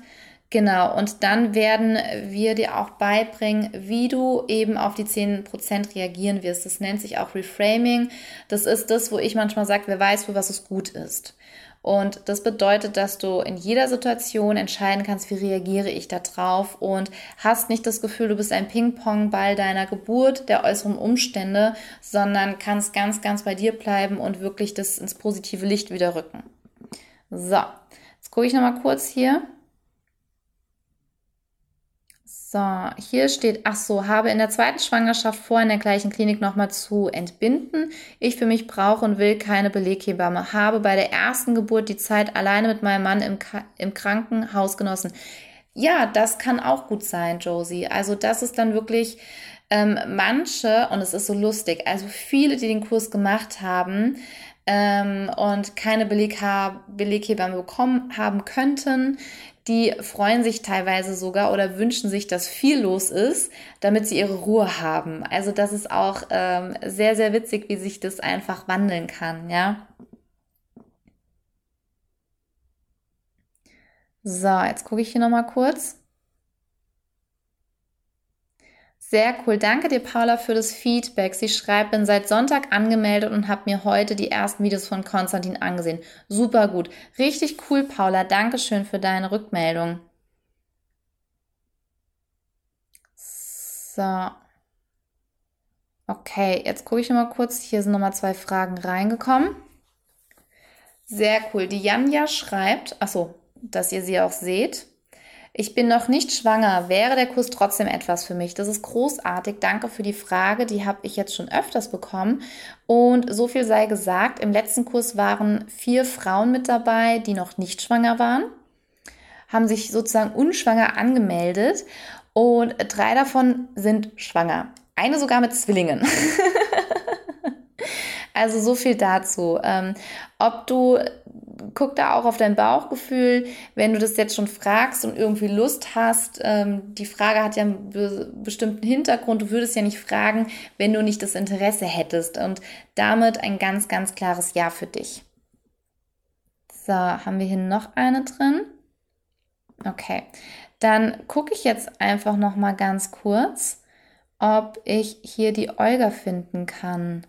Genau, und dann werden wir dir auch beibringen, wie du eben auf die 10% reagieren wirst. Das nennt sich auch Reframing. Das ist das, wo ich manchmal sage, wer weiß, für was es gut ist. Und das bedeutet, dass du in jeder Situation entscheiden kannst, wie reagiere ich da drauf und hast nicht das Gefühl, du bist ein Ping-Pong-Ball deiner Geburt, der äußeren Umstände, sondern kannst ganz, ganz bei dir bleiben und wirklich das ins positive Licht wieder rücken. So, jetzt gucke ich nochmal kurz hier. So, hier steht, ach so, habe in der zweiten Schwangerschaft vor, in der gleichen Klinik nochmal zu entbinden. Ich für mich brauche und will keine Beleghebamme. Habe bei der ersten Geburt die Zeit alleine mit meinem Mann im, im Krankenhaus genossen. ja, das kann auch gut sein, Josie. Also das ist dann wirklich ähm, manche, und es ist so lustig, also viele, die den Kurs gemacht haben ähm, und keine Beleg Beleghebamme bekommen haben könnten, die freuen sich teilweise sogar oder wünschen sich, dass viel los ist, damit sie ihre Ruhe haben. Also das ist auch ähm, sehr, sehr witzig, wie sich das einfach wandeln kann, ja. So, jetzt gucke ich hier nochmal kurz. Sehr cool. Danke dir, Paula, für das Feedback. Sie schreibt, bin seit Sonntag angemeldet und habe mir heute die ersten Videos von Konstantin angesehen. Super gut. Richtig cool, Paula. Dankeschön für deine Rückmeldung. So. Okay, jetzt gucke ich nochmal kurz. Hier sind nochmal zwei Fragen reingekommen. Sehr cool. Die Janja schreibt, achso, dass ihr sie auch seht. Ich bin noch nicht schwanger. Wäre der Kurs trotzdem etwas für mich? Das ist großartig. Danke für die Frage. Die habe ich jetzt schon öfters bekommen. Und so viel sei gesagt. Im letzten Kurs waren vier Frauen mit dabei, die noch nicht schwanger waren, haben sich sozusagen unschwanger angemeldet und drei davon sind schwanger. Eine sogar mit Zwillingen. also so viel dazu. Ähm, ob du guck da auch auf dein Bauchgefühl, wenn du das jetzt schon fragst und irgendwie Lust hast. Ähm, die Frage hat ja einen be bestimmten Hintergrund. Du würdest ja nicht fragen, wenn du nicht das Interesse hättest. Und damit ein ganz, ganz klares Ja für dich. So, haben wir hier noch eine drin? Okay, dann gucke ich jetzt einfach noch mal ganz kurz, ob ich hier die Olga finden kann.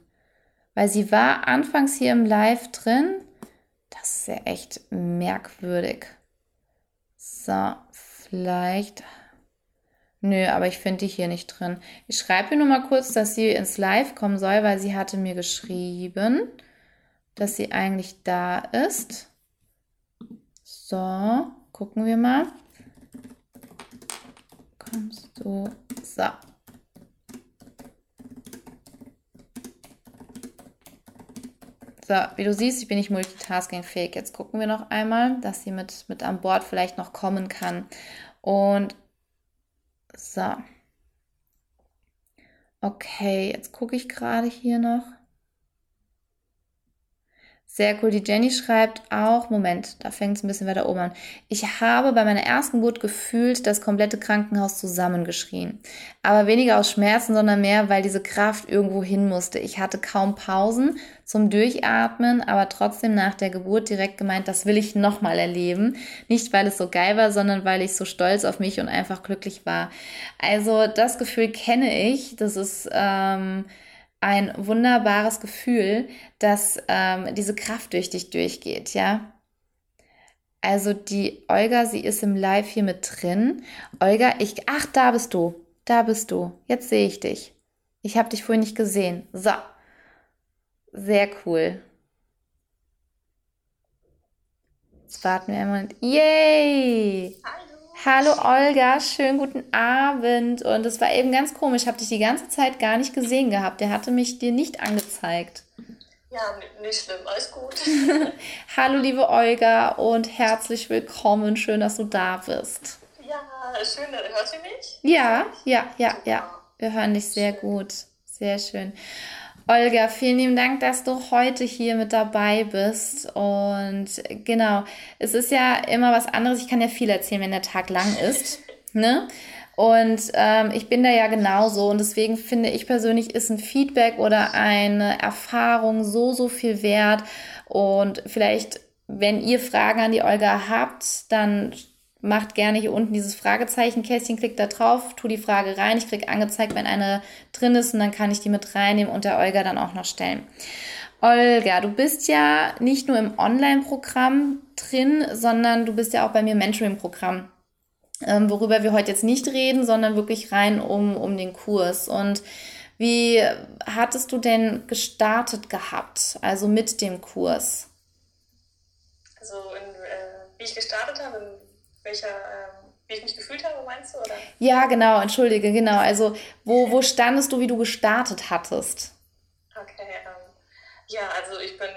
Weil sie war anfangs hier im Live drin das ist ja echt merkwürdig. So, vielleicht. Nö, aber ich finde die hier nicht drin. Ich schreibe ihr nur mal kurz, dass sie ins Live kommen soll, weil sie hatte mir geschrieben, dass sie eigentlich da ist. So, gucken wir mal. Kommst du? So. So, wie du siehst, ich bin nicht multitaskingfähig. Jetzt gucken wir noch einmal, dass sie mit, mit an Bord vielleicht noch kommen kann. Und so. Okay, jetzt gucke ich gerade hier noch. Sehr cool. Die Jenny schreibt auch, Moment, da fängt es ein bisschen weiter oben an. Ich habe bei meiner ersten Geburt gefühlt das komplette Krankenhaus zusammengeschrien. Aber weniger aus Schmerzen, sondern mehr, weil diese Kraft irgendwo hin musste. Ich hatte kaum Pausen zum Durchatmen, aber trotzdem nach der Geburt direkt gemeint, das will ich nochmal erleben. Nicht, weil es so geil war, sondern weil ich so stolz auf mich und einfach glücklich war. Also das Gefühl kenne ich. Das ist, ähm, ein wunderbares Gefühl, dass ähm, diese Kraft durch dich durchgeht, ja. Also die Olga, sie ist im Live hier mit drin. Olga, ich, ach, da bist du, da bist du. Jetzt sehe ich dich. Ich habe dich vorhin nicht gesehen. So, sehr cool. Jetzt warten wir einen Moment. Yay! Hallo. Hallo Olga, schönen guten Abend. Und es war eben ganz komisch, ich habe dich die ganze Zeit gar nicht gesehen gehabt. Der hatte mich dir nicht angezeigt. Ja, nicht schlimm, alles gut. Hallo liebe Olga und herzlich willkommen. Schön, dass du da bist. Ja, schön, hörst du mich? Ja, ja, ja, ja. Wir hören dich sehr gut. Sehr schön. Olga, vielen lieben Dank, dass du heute hier mit dabei bist. Und genau, es ist ja immer was anderes. Ich kann ja viel erzählen, wenn der Tag lang ist. Ne? Und ähm, ich bin da ja genauso. Und deswegen finde ich persönlich, ist ein Feedback oder eine Erfahrung so, so viel wert. Und vielleicht, wenn ihr Fragen an die Olga habt, dann macht gerne hier unten dieses Fragezeichen-Kästchen, klickt da drauf, tu die Frage rein. Ich kriege angezeigt, wenn eine drin ist und dann kann ich die mit reinnehmen und der Olga dann auch noch stellen. Olga, du bist ja nicht nur im Online-Programm drin, sondern du bist ja auch bei mir im Mentoring-Programm, ähm, worüber wir heute jetzt nicht reden, sondern wirklich rein um, um den Kurs. Und wie hattest du denn gestartet gehabt, also mit dem Kurs? Also, in, äh, wie ich gestartet habe, welcher, ähm, wie ich mich gefühlt habe, meinst du? Oder? Ja, genau, entschuldige, genau. Also, wo, wo standest du, wie du gestartet hattest? Okay, ähm, ja, also ich bin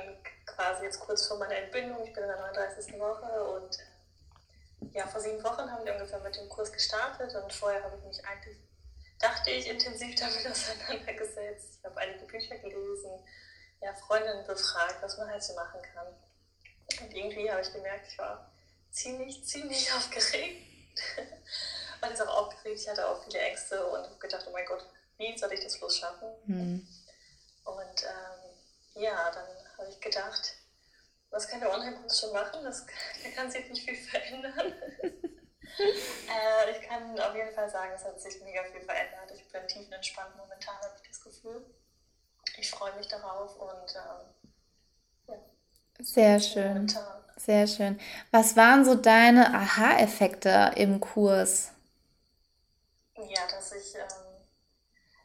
quasi jetzt kurz vor meiner Entbindung, ich bin in der 39. Woche und ja, vor sieben Wochen haben wir ungefähr mit dem Kurs gestartet und vorher habe ich mich eigentlich, dachte ich, intensiv damit auseinandergesetzt. Ich habe einige Bücher gelesen, ja, Freundinnen befragt, was man halt so machen kann. Und irgendwie habe ich gemerkt, ich war ziemlich, ziemlich aufgeregt. war jetzt auch aufgeregt, ich hatte auch viele Ängste und habe gedacht, oh mein Gott, wie soll ich das bloß schaffen? Mhm. Und ähm, ja, dann habe ich gedacht, was kann der Online-Kurs schon machen? Das, da kann sich nicht viel verändern. äh, ich kann auf jeden Fall sagen, es hat sich mega viel verändert. Ich bin tiefenentspannt momentan, habe ich das Gefühl. Ich freue mich darauf und ähm. Sehr schön. Sehr schön. Was waren so deine Aha-Effekte im Kurs? Ja, dass ich, ähm,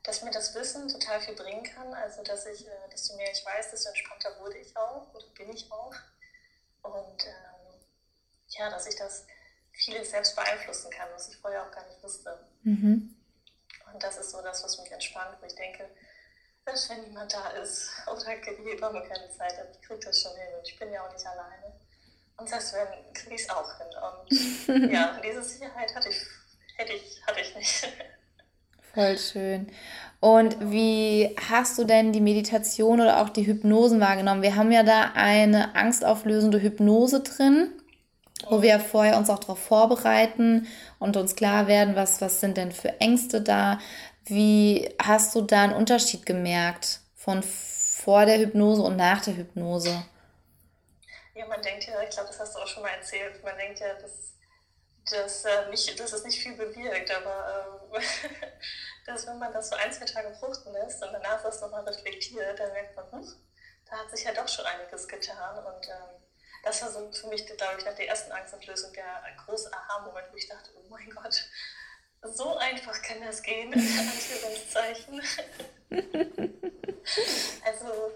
dass mir das Wissen total viel bringen kann. Also, dass ich, äh, desto mehr ich weiß, desto entspannter wurde ich auch oder bin ich auch. Und ähm, ja, dass ich das vieles selbst beeinflussen kann, was ich vorher auch gar nicht wusste. Mhm. Und das ist so das, was mich entspannt, wo ich denke, selbst wenn niemand da ist oder die Hebamme keine Zeit hat, ich kriege das schon hin und ich bin ja auch nicht alleine. Und selbst wenn, kriege ich es auch hin. Und ja, diese Sicherheit hatte ich, hätte ich, hatte ich nicht. Voll schön. Und wie hast du denn die Meditation oder auch die Hypnosen wahrgenommen? Wir haben ja da eine angstauflösende Hypnose drin, wo wir vorher uns auch darauf vorbereiten und uns klar werden, was, was sind denn für Ängste da. Wie hast du da einen Unterschied gemerkt von vor der Hypnose und nach der Hypnose? Ja, man denkt ja, ich glaube, das hast du auch schon mal erzählt, man denkt ja, dass, dass, äh, nicht, dass es nicht viel bewirkt, aber ähm, dass wenn man das so ein, zwei Tage fruchten lässt und danach das nochmal reflektiert, dann merkt man, hm, da hat sich ja doch schon einiges getan und ähm, das war so für mich, glaube ich, nach der ersten Angstauflösung der große Aha-Moment, wo ich dachte, oh mein Gott, so einfach kann das gehen, in Anführungszeichen. also,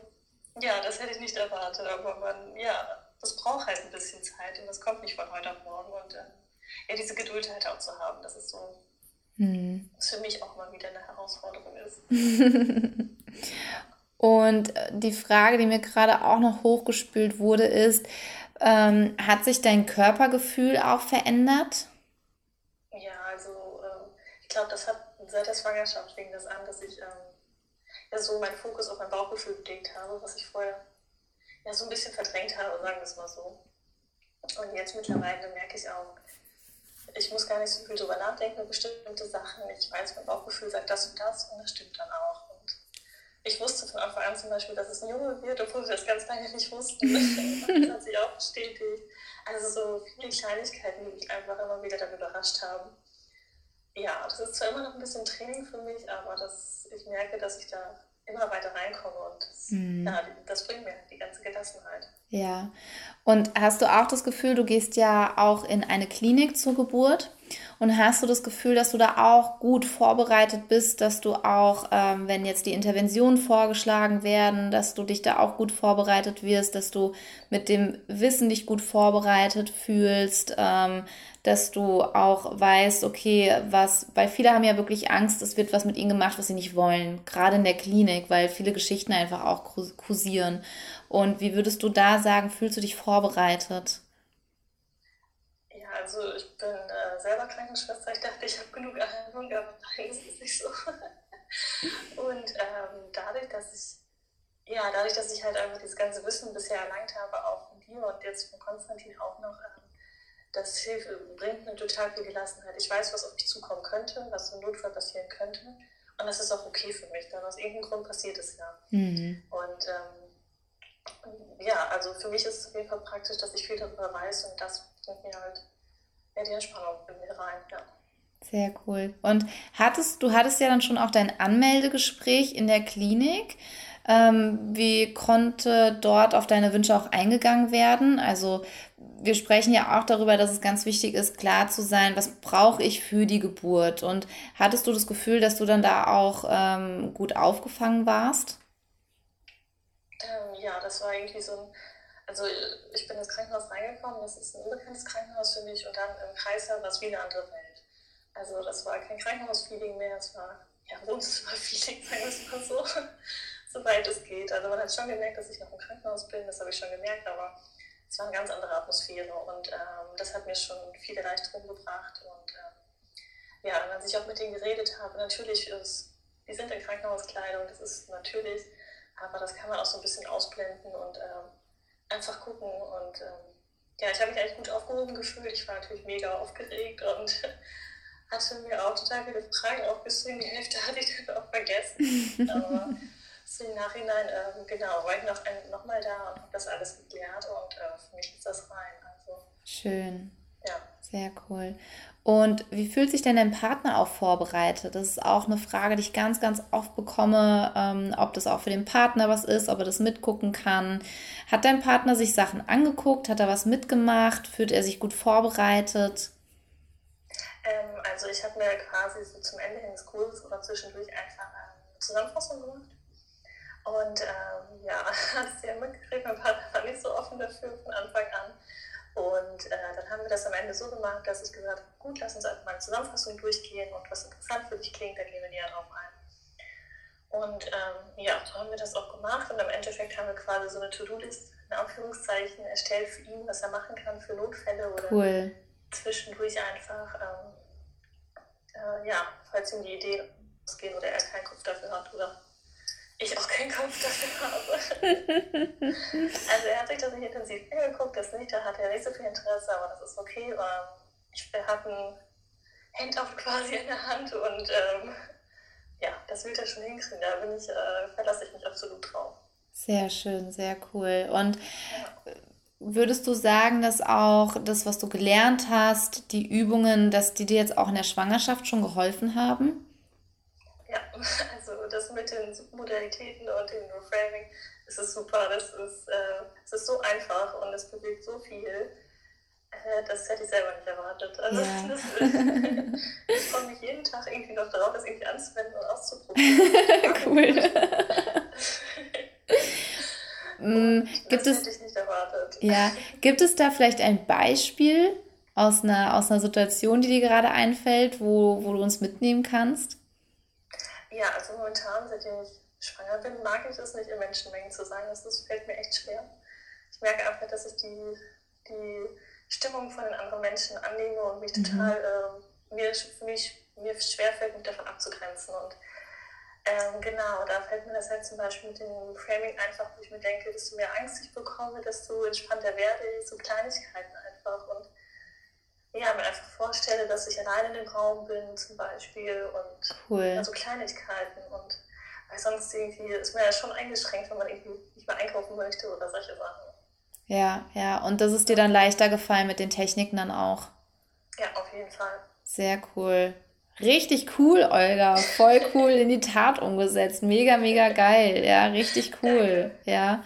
ja, das hätte ich nicht erwartet, aber man, ja, das braucht halt ein bisschen Zeit und das kommt nicht von heute auf morgen und äh, ja, diese Geduld halt auch zu haben, das ist so, hm. was für mich auch mal wieder eine Herausforderung ist. und äh, die Frage, die mir gerade auch noch hochgespült wurde, ist, ähm, hat sich dein Körpergefühl auch verändert? Ich glaube, das hat seit der Schwangerschaft fing das an, dass ich ähm, ja so meinen Fokus auf mein Bauchgefühl gelegt habe, was ich vorher ja so ein bisschen verdrängt habe, sagen wir es mal so. Und jetzt mittlerweile merke ich auch, ich muss gar nicht so viel drüber nachdenken bestimmte Sachen. Ich weiß, mein Bauchgefühl sagt das und das und das stimmt dann auch. Und ich wusste von Anfang an zum Beispiel, dass es ein Junge wird, obwohl wir das ganz lange nicht wussten. das hat sich auch bestätigt. Also so viele Kleinigkeiten, die mich einfach immer wieder dann überrascht haben ja, das ist zwar immer noch ein bisschen Training für mich, aber das, ich merke, dass ich da immer weiter reinkomme und das, mhm. ja, das bringt mir die ganze Gelassenheit. Ja, und hast du auch das Gefühl, du gehst ja auch in eine Klinik zur Geburt und hast du das Gefühl, dass du da auch gut vorbereitet bist, dass du auch, ähm, wenn jetzt die Interventionen vorgeschlagen werden, dass du dich da auch gut vorbereitet wirst, dass du mit dem Wissen dich gut vorbereitet fühlst, ähm, dass du auch weißt, okay, was, weil viele haben ja wirklich Angst, es wird was mit ihnen gemacht, was sie nicht wollen, gerade in der Klinik, weil viele Geschichten einfach auch kursieren. Und wie würdest du da sagen, fühlst du dich vorbereitet? Ja, also ich bin äh, selber Krankenschwester. Ich dachte, ich habe genug Erfahrung, aber nein, das ist nicht so. Und ähm, dadurch, dass ich ja, dadurch, dass ich halt einfach dieses ganze Wissen bisher erlangt habe, auch von dir und jetzt von Konstantin auch noch, ähm, das Hilfe bringt mir total viel Gelassenheit. Ich weiß, was auf mich zukommen könnte, was im Notfall passieren könnte. Und das ist auch okay für mich, denn aus irgendeinem Grund passiert es ja. Mhm. Und ähm, ja, also für mich ist es auf jeden Fall praktisch, dass ich viel darüber weiß und das bringt mir halt ja, die Entspannung in mir rein. Ja. Sehr cool. Und hattest du hattest ja dann schon auch dein Anmeldegespräch in der Klinik. Ähm, wie konnte dort auf deine Wünsche auch eingegangen werden? Also wir sprechen ja auch darüber, dass es ganz wichtig ist, klar zu sein, was brauche ich für die Geburt. Und hattest du das Gefühl, dass du dann da auch ähm, gut aufgefangen warst? Ähm, ja, das war irgendwie so ein, also ich bin ins Krankenhaus reingekommen, das ist ein unbekanntes Krankenhaus für mich und dann im Kreislauf war es wie eine andere Welt. Also das war kein Krankenhausfeeling mehr, es war ja Wohnzimmerfeeling, sagen wir es mal so, soweit es geht. Also man hat schon gemerkt, dass ich noch im Krankenhaus bin, das habe ich schon gemerkt, aber es war eine ganz andere Atmosphäre und ähm, das hat mir schon viel Erleichterung gebracht und ähm, ja, als ich auch mit denen geredet habe, natürlich ist, die sind in Krankenhauskleidung, das ist natürlich, aber das kann man auch so ein bisschen ausblenden und ähm, einfach gucken und ähm, ja, ich habe mich eigentlich gut aufgehoben gefühlt. Ich war natürlich mega aufgeregt und hatte mir auch total viele Fragen aufgeschrieben. Die Hälfte hatte ich dann auch vergessen. Aber so im Nachhinein, äh, genau, war ich noch, ein, noch mal da und habe das alles geklärt und äh, für mich ist das rein. Also, Schön. Ja. Sehr cool. Und wie fühlt sich denn dein Partner auch vorbereitet? Das ist auch eine Frage, die ich ganz, ganz oft bekomme, ähm, ob das auch für den Partner was ist, ob er das mitgucken kann. Hat dein Partner sich Sachen angeguckt? Hat er was mitgemacht? Fühlt er sich gut vorbereitet? Ähm, also ich habe mir quasi so zum Ende des Kurses oder zwischendurch einfach eine Zusammenfassung gemacht. Und ähm, ja, hast du ja mitgekriegt, mein Partner war nicht so offen dafür von Anfang an. Und äh, dann haben wir das am Ende so gemacht, dass ich gesagt habe, gut, lass uns einfach mal eine Zusammenfassung durchgehen und was interessant für dich klingt, da gehen wir näher drauf ein. Und ähm, ja, so haben wir das auch gemacht und im Endeffekt haben wir quasi so eine To-Do-List in Anführungszeichen erstellt für ihn, was er machen kann für Notfälle oder cool. zwischendurch einfach, ähm, äh, ja, falls ihm die Ideen ausgehen oder er keinen Kopf dafür hat oder ich auch keinen Kopf dafür habe. also er hat sich das nicht intensiv angeguckt, das nicht, da hat er nicht so viel Interesse, aber das ist okay, weil wir hatten Handout quasi in der Hand und ähm, ja, das wird er schon hinkriegen, da bin ich, äh, verlasse ich mich absolut drauf. Sehr schön, sehr cool. Und ja. würdest du sagen, dass auch das, was du gelernt hast, die Übungen, dass die dir jetzt auch in der Schwangerschaft schon geholfen haben? Ja, das mit den Modalitäten und dem Reframing, das ist super. Das ist, äh, es ist so einfach und es bewegt so viel. Äh, das hätte ich selber nicht erwartet. Also ja. das, ich freue mich jeden Tag irgendwie noch darauf, das irgendwie anzuwenden und auszuprobieren. cool. Mm, gibt das es, hätte ich nicht erwartet. Ja, gibt es da vielleicht ein Beispiel aus einer, aus einer Situation, die dir gerade einfällt, wo, wo du uns mitnehmen kannst? Ja, also momentan, seitdem ich schwanger bin, mag ich es nicht, in Menschenmengen zu sein. Das, das fällt mir echt schwer. Ich merke einfach, dass ich die, die Stimmung von den anderen Menschen annehme und mich mhm. total, äh, mir, für mich, mir schwerfällt, mich davon abzugrenzen. Und ähm, genau, da fällt mir das halt zum Beispiel mit dem Framing einfach, wo ich mir denke, desto mehr Angst ich bekomme, desto entspannter werde ich, so Kleinigkeiten einfach. Und ja, mir einfach vorstelle, dass ich alleine in dem Raum bin zum Beispiel und cool. also Kleinigkeiten und weil sonst irgendwie ist man ja schon eingeschränkt, wenn man irgendwie nicht mehr einkaufen möchte oder solche Sachen. Ja, ja, und das ist dir dann leichter gefallen mit den Techniken dann auch. Ja, auf jeden Fall. Sehr cool. Richtig cool, Olga. Voll cool in die Tat umgesetzt. Mega, mega geil. Ja, richtig cool. Ja.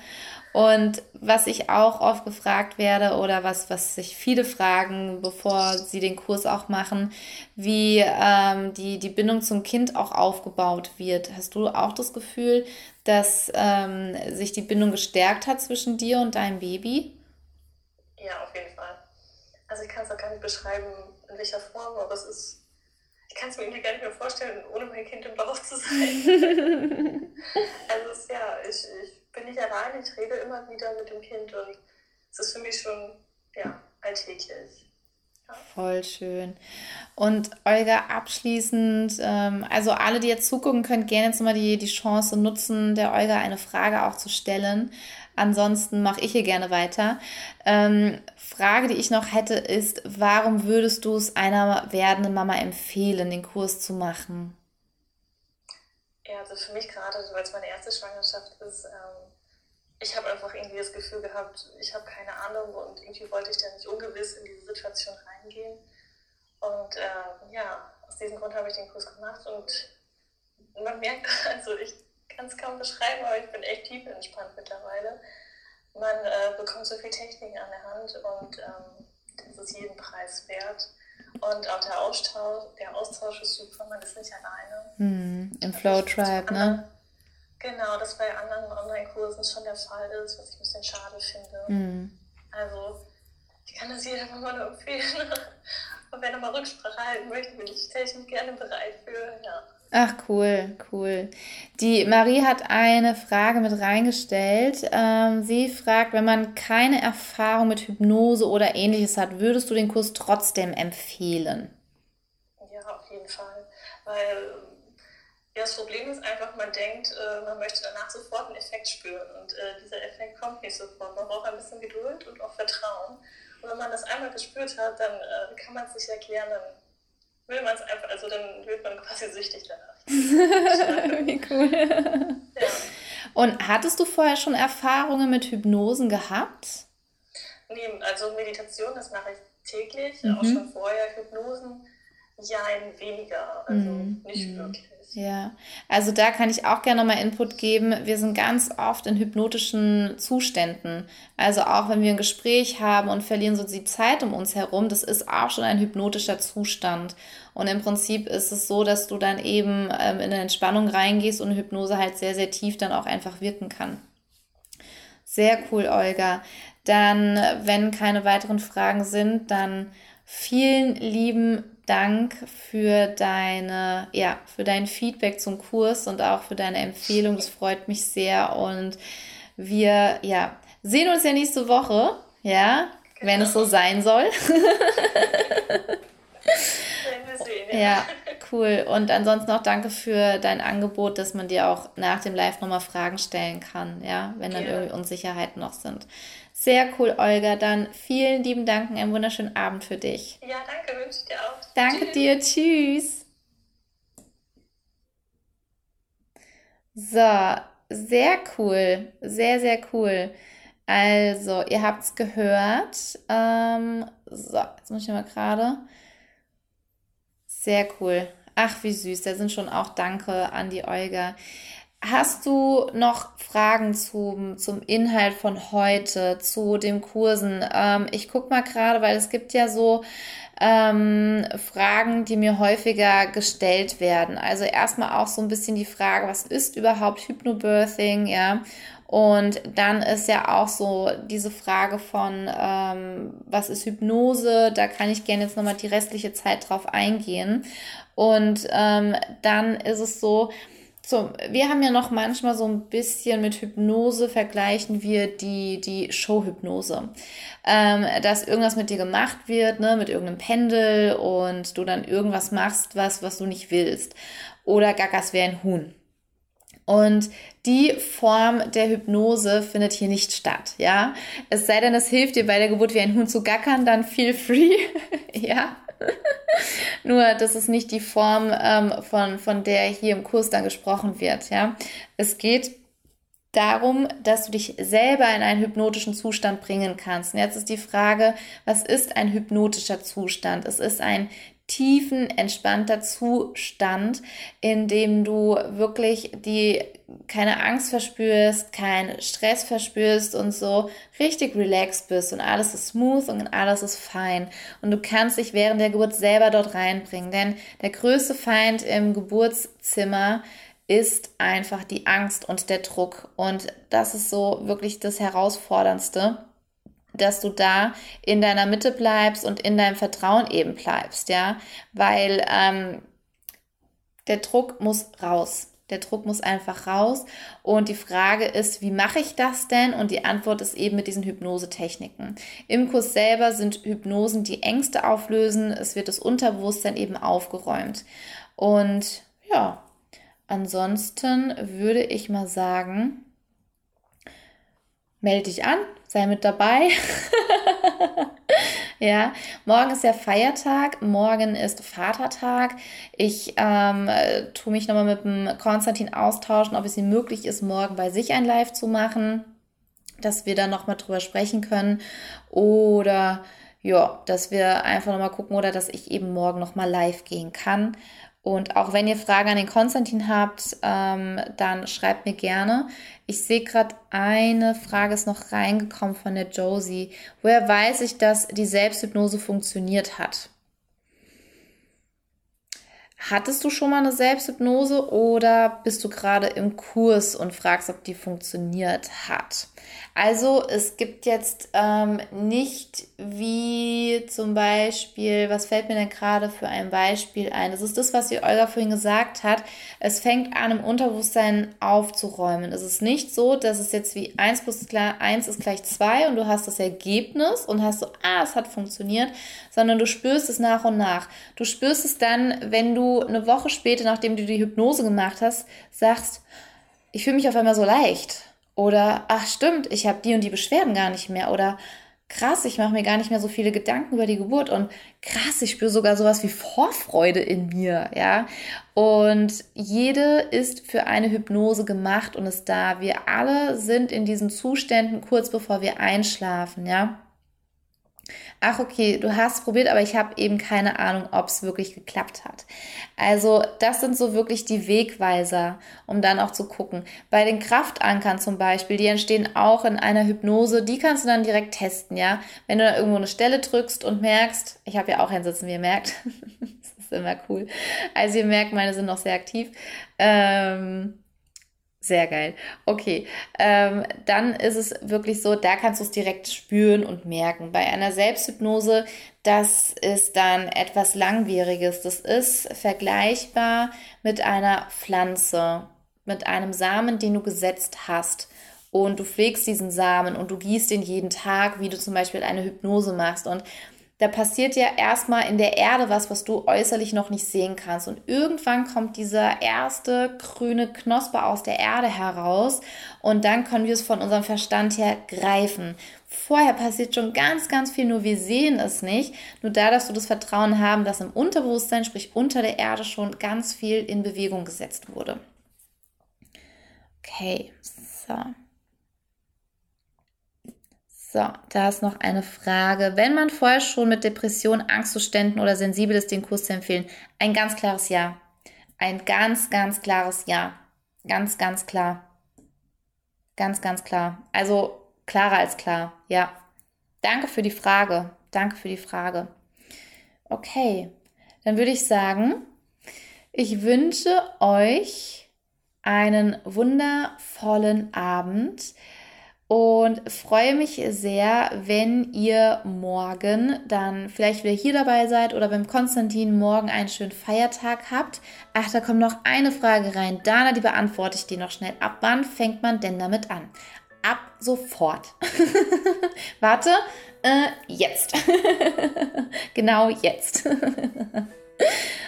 Und was ich auch oft gefragt werde oder was, was sich viele fragen, bevor sie den Kurs auch machen, wie ähm, die, die Bindung zum Kind auch aufgebaut wird. Hast du auch das Gefühl, dass ähm, sich die Bindung gestärkt hat zwischen dir und deinem Baby? Ja, auf jeden Fall. Also ich kann es auch gar nicht beschreiben, in welcher Form, aber es ist ich kann es mir gar nicht mehr vorstellen, ohne mein Kind im Bauch zu sein. also es, ja, ich, ich bin nicht allein, ich rede immer wieder mit dem Kind und es ist für mich schon ja, alltäglich. Voll schön. Und Olga, abschließend, ähm, also alle, die jetzt zugucken, könnt gerne jetzt mal die, die Chance nutzen, der Olga eine Frage auch zu stellen. Ansonsten mache ich hier gerne weiter. Ähm, Frage, die ich noch hätte, ist, warum würdest du es einer werdenden Mama empfehlen, den Kurs zu machen? Ja, also für mich gerade, weil es meine erste Schwangerschaft ist, ähm, ich habe einfach irgendwie das Gefühl gehabt, ich habe keine Ahnung und irgendwie wollte ich da nicht ungewiss in diese Situation reingehen. Und äh, ja, aus diesem Grund habe ich den Kurs gemacht und man merkt, also ich kann es kaum beschreiben, aber ich bin echt tief entspannt mittlerweile. Man äh, bekommt so viel Technik an der Hand und ähm, das ist jeden Preis wert. Und auch der Austausch, der Austausch ist super, man ist nicht alleine. Hm, Im Flow Tribe, ne? Genau, das bei anderen Online-Kursen schon der Fall ist, was ich ein bisschen schade finde. Mhm. Also, ich kann das jedem mal nur empfehlen. Und wenn er mal Rücksprache halten möchte, bin ich, mich gerne bereit für, ja. Ach, cool, cool. Die Marie hat eine Frage mit reingestellt. Ähm, sie fragt, wenn man keine Erfahrung mit Hypnose oder ähnliches hat, würdest du den Kurs trotzdem empfehlen? Ja, auf jeden Fall. Weil ja, das Problem ist einfach, man denkt, äh, man möchte danach sofort einen Effekt spüren. Und äh, dieser Effekt kommt nicht sofort. Man braucht ein bisschen Geduld und auch Vertrauen. Und wenn man das einmal gespürt hat, dann äh, kann man es sich erklären, dann will man es einfach, also dann wird man quasi süchtig danach. Wie cool. Ja. Und hattest du vorher schon Erfahrungen mit Hypnosen gehabt? Nee, also Meditation, das mache ich täglich, mhm. auch schon vorher. Hypnosen, ja, ein weniger, also mhm. nicht mhm. wirklich. Ja, also da kann ich auch gerne nochmal Input geben. Wir sind ganz oft in hypnotischen Zuständen. Also auch wenn wir ein Gespräch haben und verlieren so die Zeit um uns herum, das ist auch schon ein hypnotischer Zustand. Und im Prinzip ist es so, dass du dann eben ähm, in eine Entspannung reingehst und Hypnose halt sehr, sehr tief dann auch einfach wirken kann. Sehr cool, Olga. Dann, wenn keine weiteren Fragen sind, dann vielen lieben Dank für deine, ja, für dein Feedback zum Kurs und auch für deine Empfehlung. Das freut mich sehr. Und wir, ja, sehen uns ja nächste Woche, ja, genau. wenn es so sein soll. Ja, cool. Und ansonsten auch danke für dein Angebot, dass man dir auch nach dem Live nochmal Fragen stellen kann, ja, wenn dann ja. irgendwie Unsicherheiten noch sind. Sehr cool, Olga. Dann vielen lieben Dank und einen wunderschönen Abend für dich. Ja, danke, wünsche ich dir auch. Danke tschüss. dir, tschüss. So, sehr cool. Sehr, sehr cool. Also, ihr habt es gehört. Ähm, so, jetzt muss ich mal gerade. Sehr cool. Ach, wie süß. Da sind schon auch Danke an die Olga. Hast du noch Fragen zum, zum Inhalt von heute, zu den Kursen? Ähm, ich guck mal gerade, weil es gibt ja so ähm, Fragen, die mir häufiger gestellt werden. Also erstmal auch so ein bisschen die Frage, was ist überhaupt Hypnobirthing, ja? Und dann ist ja auch so diese Frage von, ähm, was ist Hypnose? Da kann ich gerne jetzt nochmal die restliche Zeit drauf eingehen. Und ähm, dann ist es so, so, wir haben ja noch manchmal so ein bisschen mit Hypnose vergleichen wir die, die Showhypnose. Ähm, dass irgendwas mit dir gemacht wird, ne, mit irgendeinem Pendel und du dann irgendwas machst, was, was du nicht willst. Oder Gagas wäre ein Huhn. Und die Form der Hypnose findet hier nicht statt, ja. Es sei denn, es hilft dir bei der Geburt wie ein Huhn zu gackern, dann feel free, ja. Nur, das ist nicht die Form, ähm, von, von der hier im Kurs dann gesprochen wird. Ja? Es geht darum, dass du dich selber in einen hypnotischen Zustand bringen kannst. Und jetzt ist die Frage, was ist ein hypnotischer Zustand? Es ist ein tiefen, entspannter Zustand, in dem du wirklich die keine Angst verspürst, keinen Stress verspürst und so richtig relaxed bist und alles ist smooth und alles ist fein. Und du kannst dich während der Geburt selber dort reinbringen, denn der größte Feind im Geburtszimmer ist einfach die Angst und der Druck. Und das ist so wirklich das herausforderndste dass du da in deiner Mitte bleibst und in deinem Vertrauen eben bleibst, ja, weil ähm, der Druck muss raus. Der Druck muss einfach raus. Und die Frage ist, wie mache ich das denn? Und die Antwort ist eben mit diesen Hypnosetechniken. Im Kurs selber sind Hypnosen, die Ängste auflösen. Es wird das Unterbewusstsein eben aufgeräumt. Und ja, ansonsten würde ich mal sagen, melde dich an, sei mit dabei. ja, morgen ist ja Feiertag, morgen ist Vatertag. Ich ähm, tue mich nochmal mit dem Konstantin austauschen, ob es ihm möglich ist, morgen bei sich ein Live zu machen, dass wir dann nochmal drüber sprechen können. Oder ja, dass wir einfach nochmal gucken oder dass ich eben morgen nochmal live gehen kann. Und auch wenn ihr Fragen an den Konstantin habt, ähm, dann schreibt mir gerne. Ich sehe gerade eine Frage ist noch reingekommen von der Josie. Woher weiß ich, dass die Selbsthypnose funktioniert hat? Hattest du schon mal eine Selbsthypnose oder bist du gerade im Kurs und fragst, ob die funktioniert hat? Also es gibt jetzt ähm, nicht wie zum Beispiel, was fällt mir denn gerade für ein Beispiel ein? Das ist das, was die Olga vorhin gesagt hat. Es fängt an, im Unterbewusstsein aufzuräumen. Es ist nicht so, dass es jetzt wie 1 plus 1 ist gleich 2 und du hast das Ergebnis und hast so, ah, es hat funktioniert, sondern du spürst es nach und nach. Du spürst es dann, wenn du eine Woche später, nachdem du die Hypnose gemacht hast, sagst, ich fühle mich auf einmal so leicht oder, ach stimmt, ich habe die und die Beschwerden gar nicht mehr. Oder krass, ich mache mir gar nicht mehr so viele Gedanken über die Geburt. Und krass, ich spüre sogar sowas wie Vorfreude in mir, ja. Und jede ist für eine Hypnose gemacht und ist da. Wir alle sind in diesen Zuständen kurz bevor wir einschlafen, ja ach okay, du hast probiert, aber ich habe eben keine Ahnung, ob es wirklich geklappt hat. Also das sind so wirklich die Wegweiser, um dann auch zu gucken. Bei den Kraftankern zum Beispiel, die entstehen auch in einer Hypnose, die kannst du dann direkt testen, ja. Wenn du da irgendwo eine Stelle drückst und merkst, ich habe ja auch ein Sitzen, wie ihr merkt, das ist immer cool. Also ihr merkt, meine sind noch sehr aktiv. Ähm, sehr geil. Okay, ähm, dann ist es wirklich so, da kannst du es direkt spüren und merken. Bei einer Selbsthypnose, das ist dann etwas Langwieriges. Das ist vergleichbar mit einer Pflanze, mit einem Samen, den du gesetzt hast. Und du pflegst diesen Samen und du gießt ihn jeden Tag, wie du zum Beispiel eine Hypnose machst. Und da passiert ja erstmal in der Erde was, was du äußerlich noch nicht sehen kannst. Und irgendwann kommt dieser erste grüne Knospe aus der Erde heraus und dann können wir es von unserem Verstand her greifen. Vorher passiert schon ganz, ganz viel, nur wir sehen es nicht. Nur da, dass du das Vertrauen haben, dass im Unterbewusstsein, sprich unter der Erde, schon ganz viel in Bewegung gesetzt wurde. Okay, so. So, da ist noch eine Frage. Wenn man vorher schon mit Depression, Angstzuständen oder sensibel ist, den Kurs zu empfehlen, ein ganz klares Ja. Ein ganz, ganz klares Ja. Ganz, ganz klar. Ganz, ganz klar. Also klarer als klar. Ja. Danke für die Frage. Danke für die Frage. Okay, dann würde ich sagen, ich wünsche euch einen wundervollen Abend und freue mich sehr, wenn ihr morgen dann vielleicht wieder hier dabei seid oder beim Konstantin morgen einen schönen Feiertag habt. Ach, da kommt noch eine Frage rein. Dana, die beantworte ich dir noch schnell. Ab wann fängt man denn damit an? Ab sofort. Warte, äh, jetzt. genau jetzt.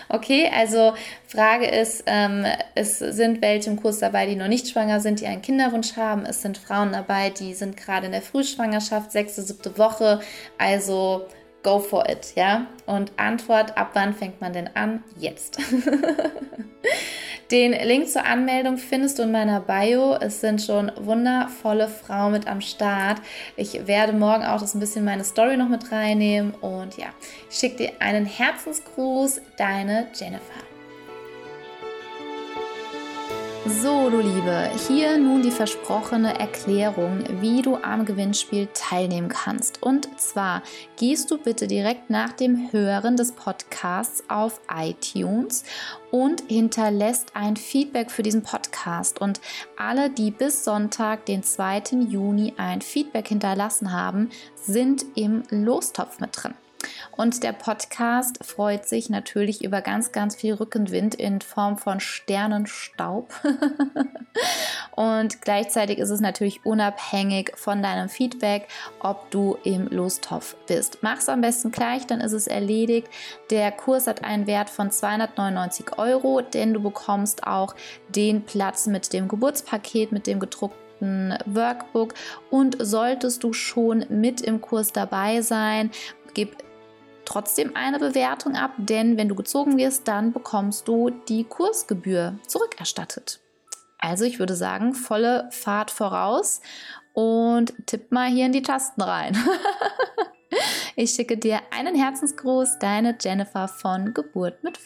Okay, also Frage ist, ähm, es sind welche im Kurs dabei, die noch nicht schwanger sind, die einen Kinderwunsch haben. Es sind Frauen dabei, die sind gerade in der Frühschwangerschaft, sechste, siebte Woche. Also go for it, ja? Und Antwort, ab wann fängt man denn an? Jetzt. Den Link zur Anmeldung findest du in meiner Bio. Es sind schon wundervolle Frauen mit am Start. Ich werde morgen auch das ein bisschen meine Story noch mit reinnehmen. Und ja, ich schicke dir einen Herzensgruß, deine Jennifer. So, du Liebe, hier nun die versprochene Erklärung, wie du am Gewinnspiel teilnehmen kannst. Und zwar gehst du bitte direkt nach dem Hören des Podcasts auf iTunes und hinterlässt ein Feedback für diesen Podcast. Und alle, die bis Sonntag, den 2. Juni, ein Feedback hinterlassen haben, sind im Lostopf mit drin. Und der Podcast freut sich natürlich über ganz, ganz viel Rückenwind in Form von Sternenstaub. und gleichzeitig ist es natürlich unabhängig von deinem Feedback, ob du im Lostopf bist. Mach es am besten gleich, dann ist es erledigt. Der Kurs hat einen Wert von 299 Euro, denn du bekommst auch den Platz mit dem Geburtspaket, mit dem gedruckten Workbook und solltest du schon mit im Kurs dabei sein, gib trotzdem eine Bewertung ab, denn wenn du gezogen wirst, dann bekommst du die Kursgebühr zurückerstattet. Also ich würde sagen, volle Fahrt voraus und tipp mal hier in die Tasten rein. ich schicke dir einen Herzensgruß, deine Jennifer von Geburt mit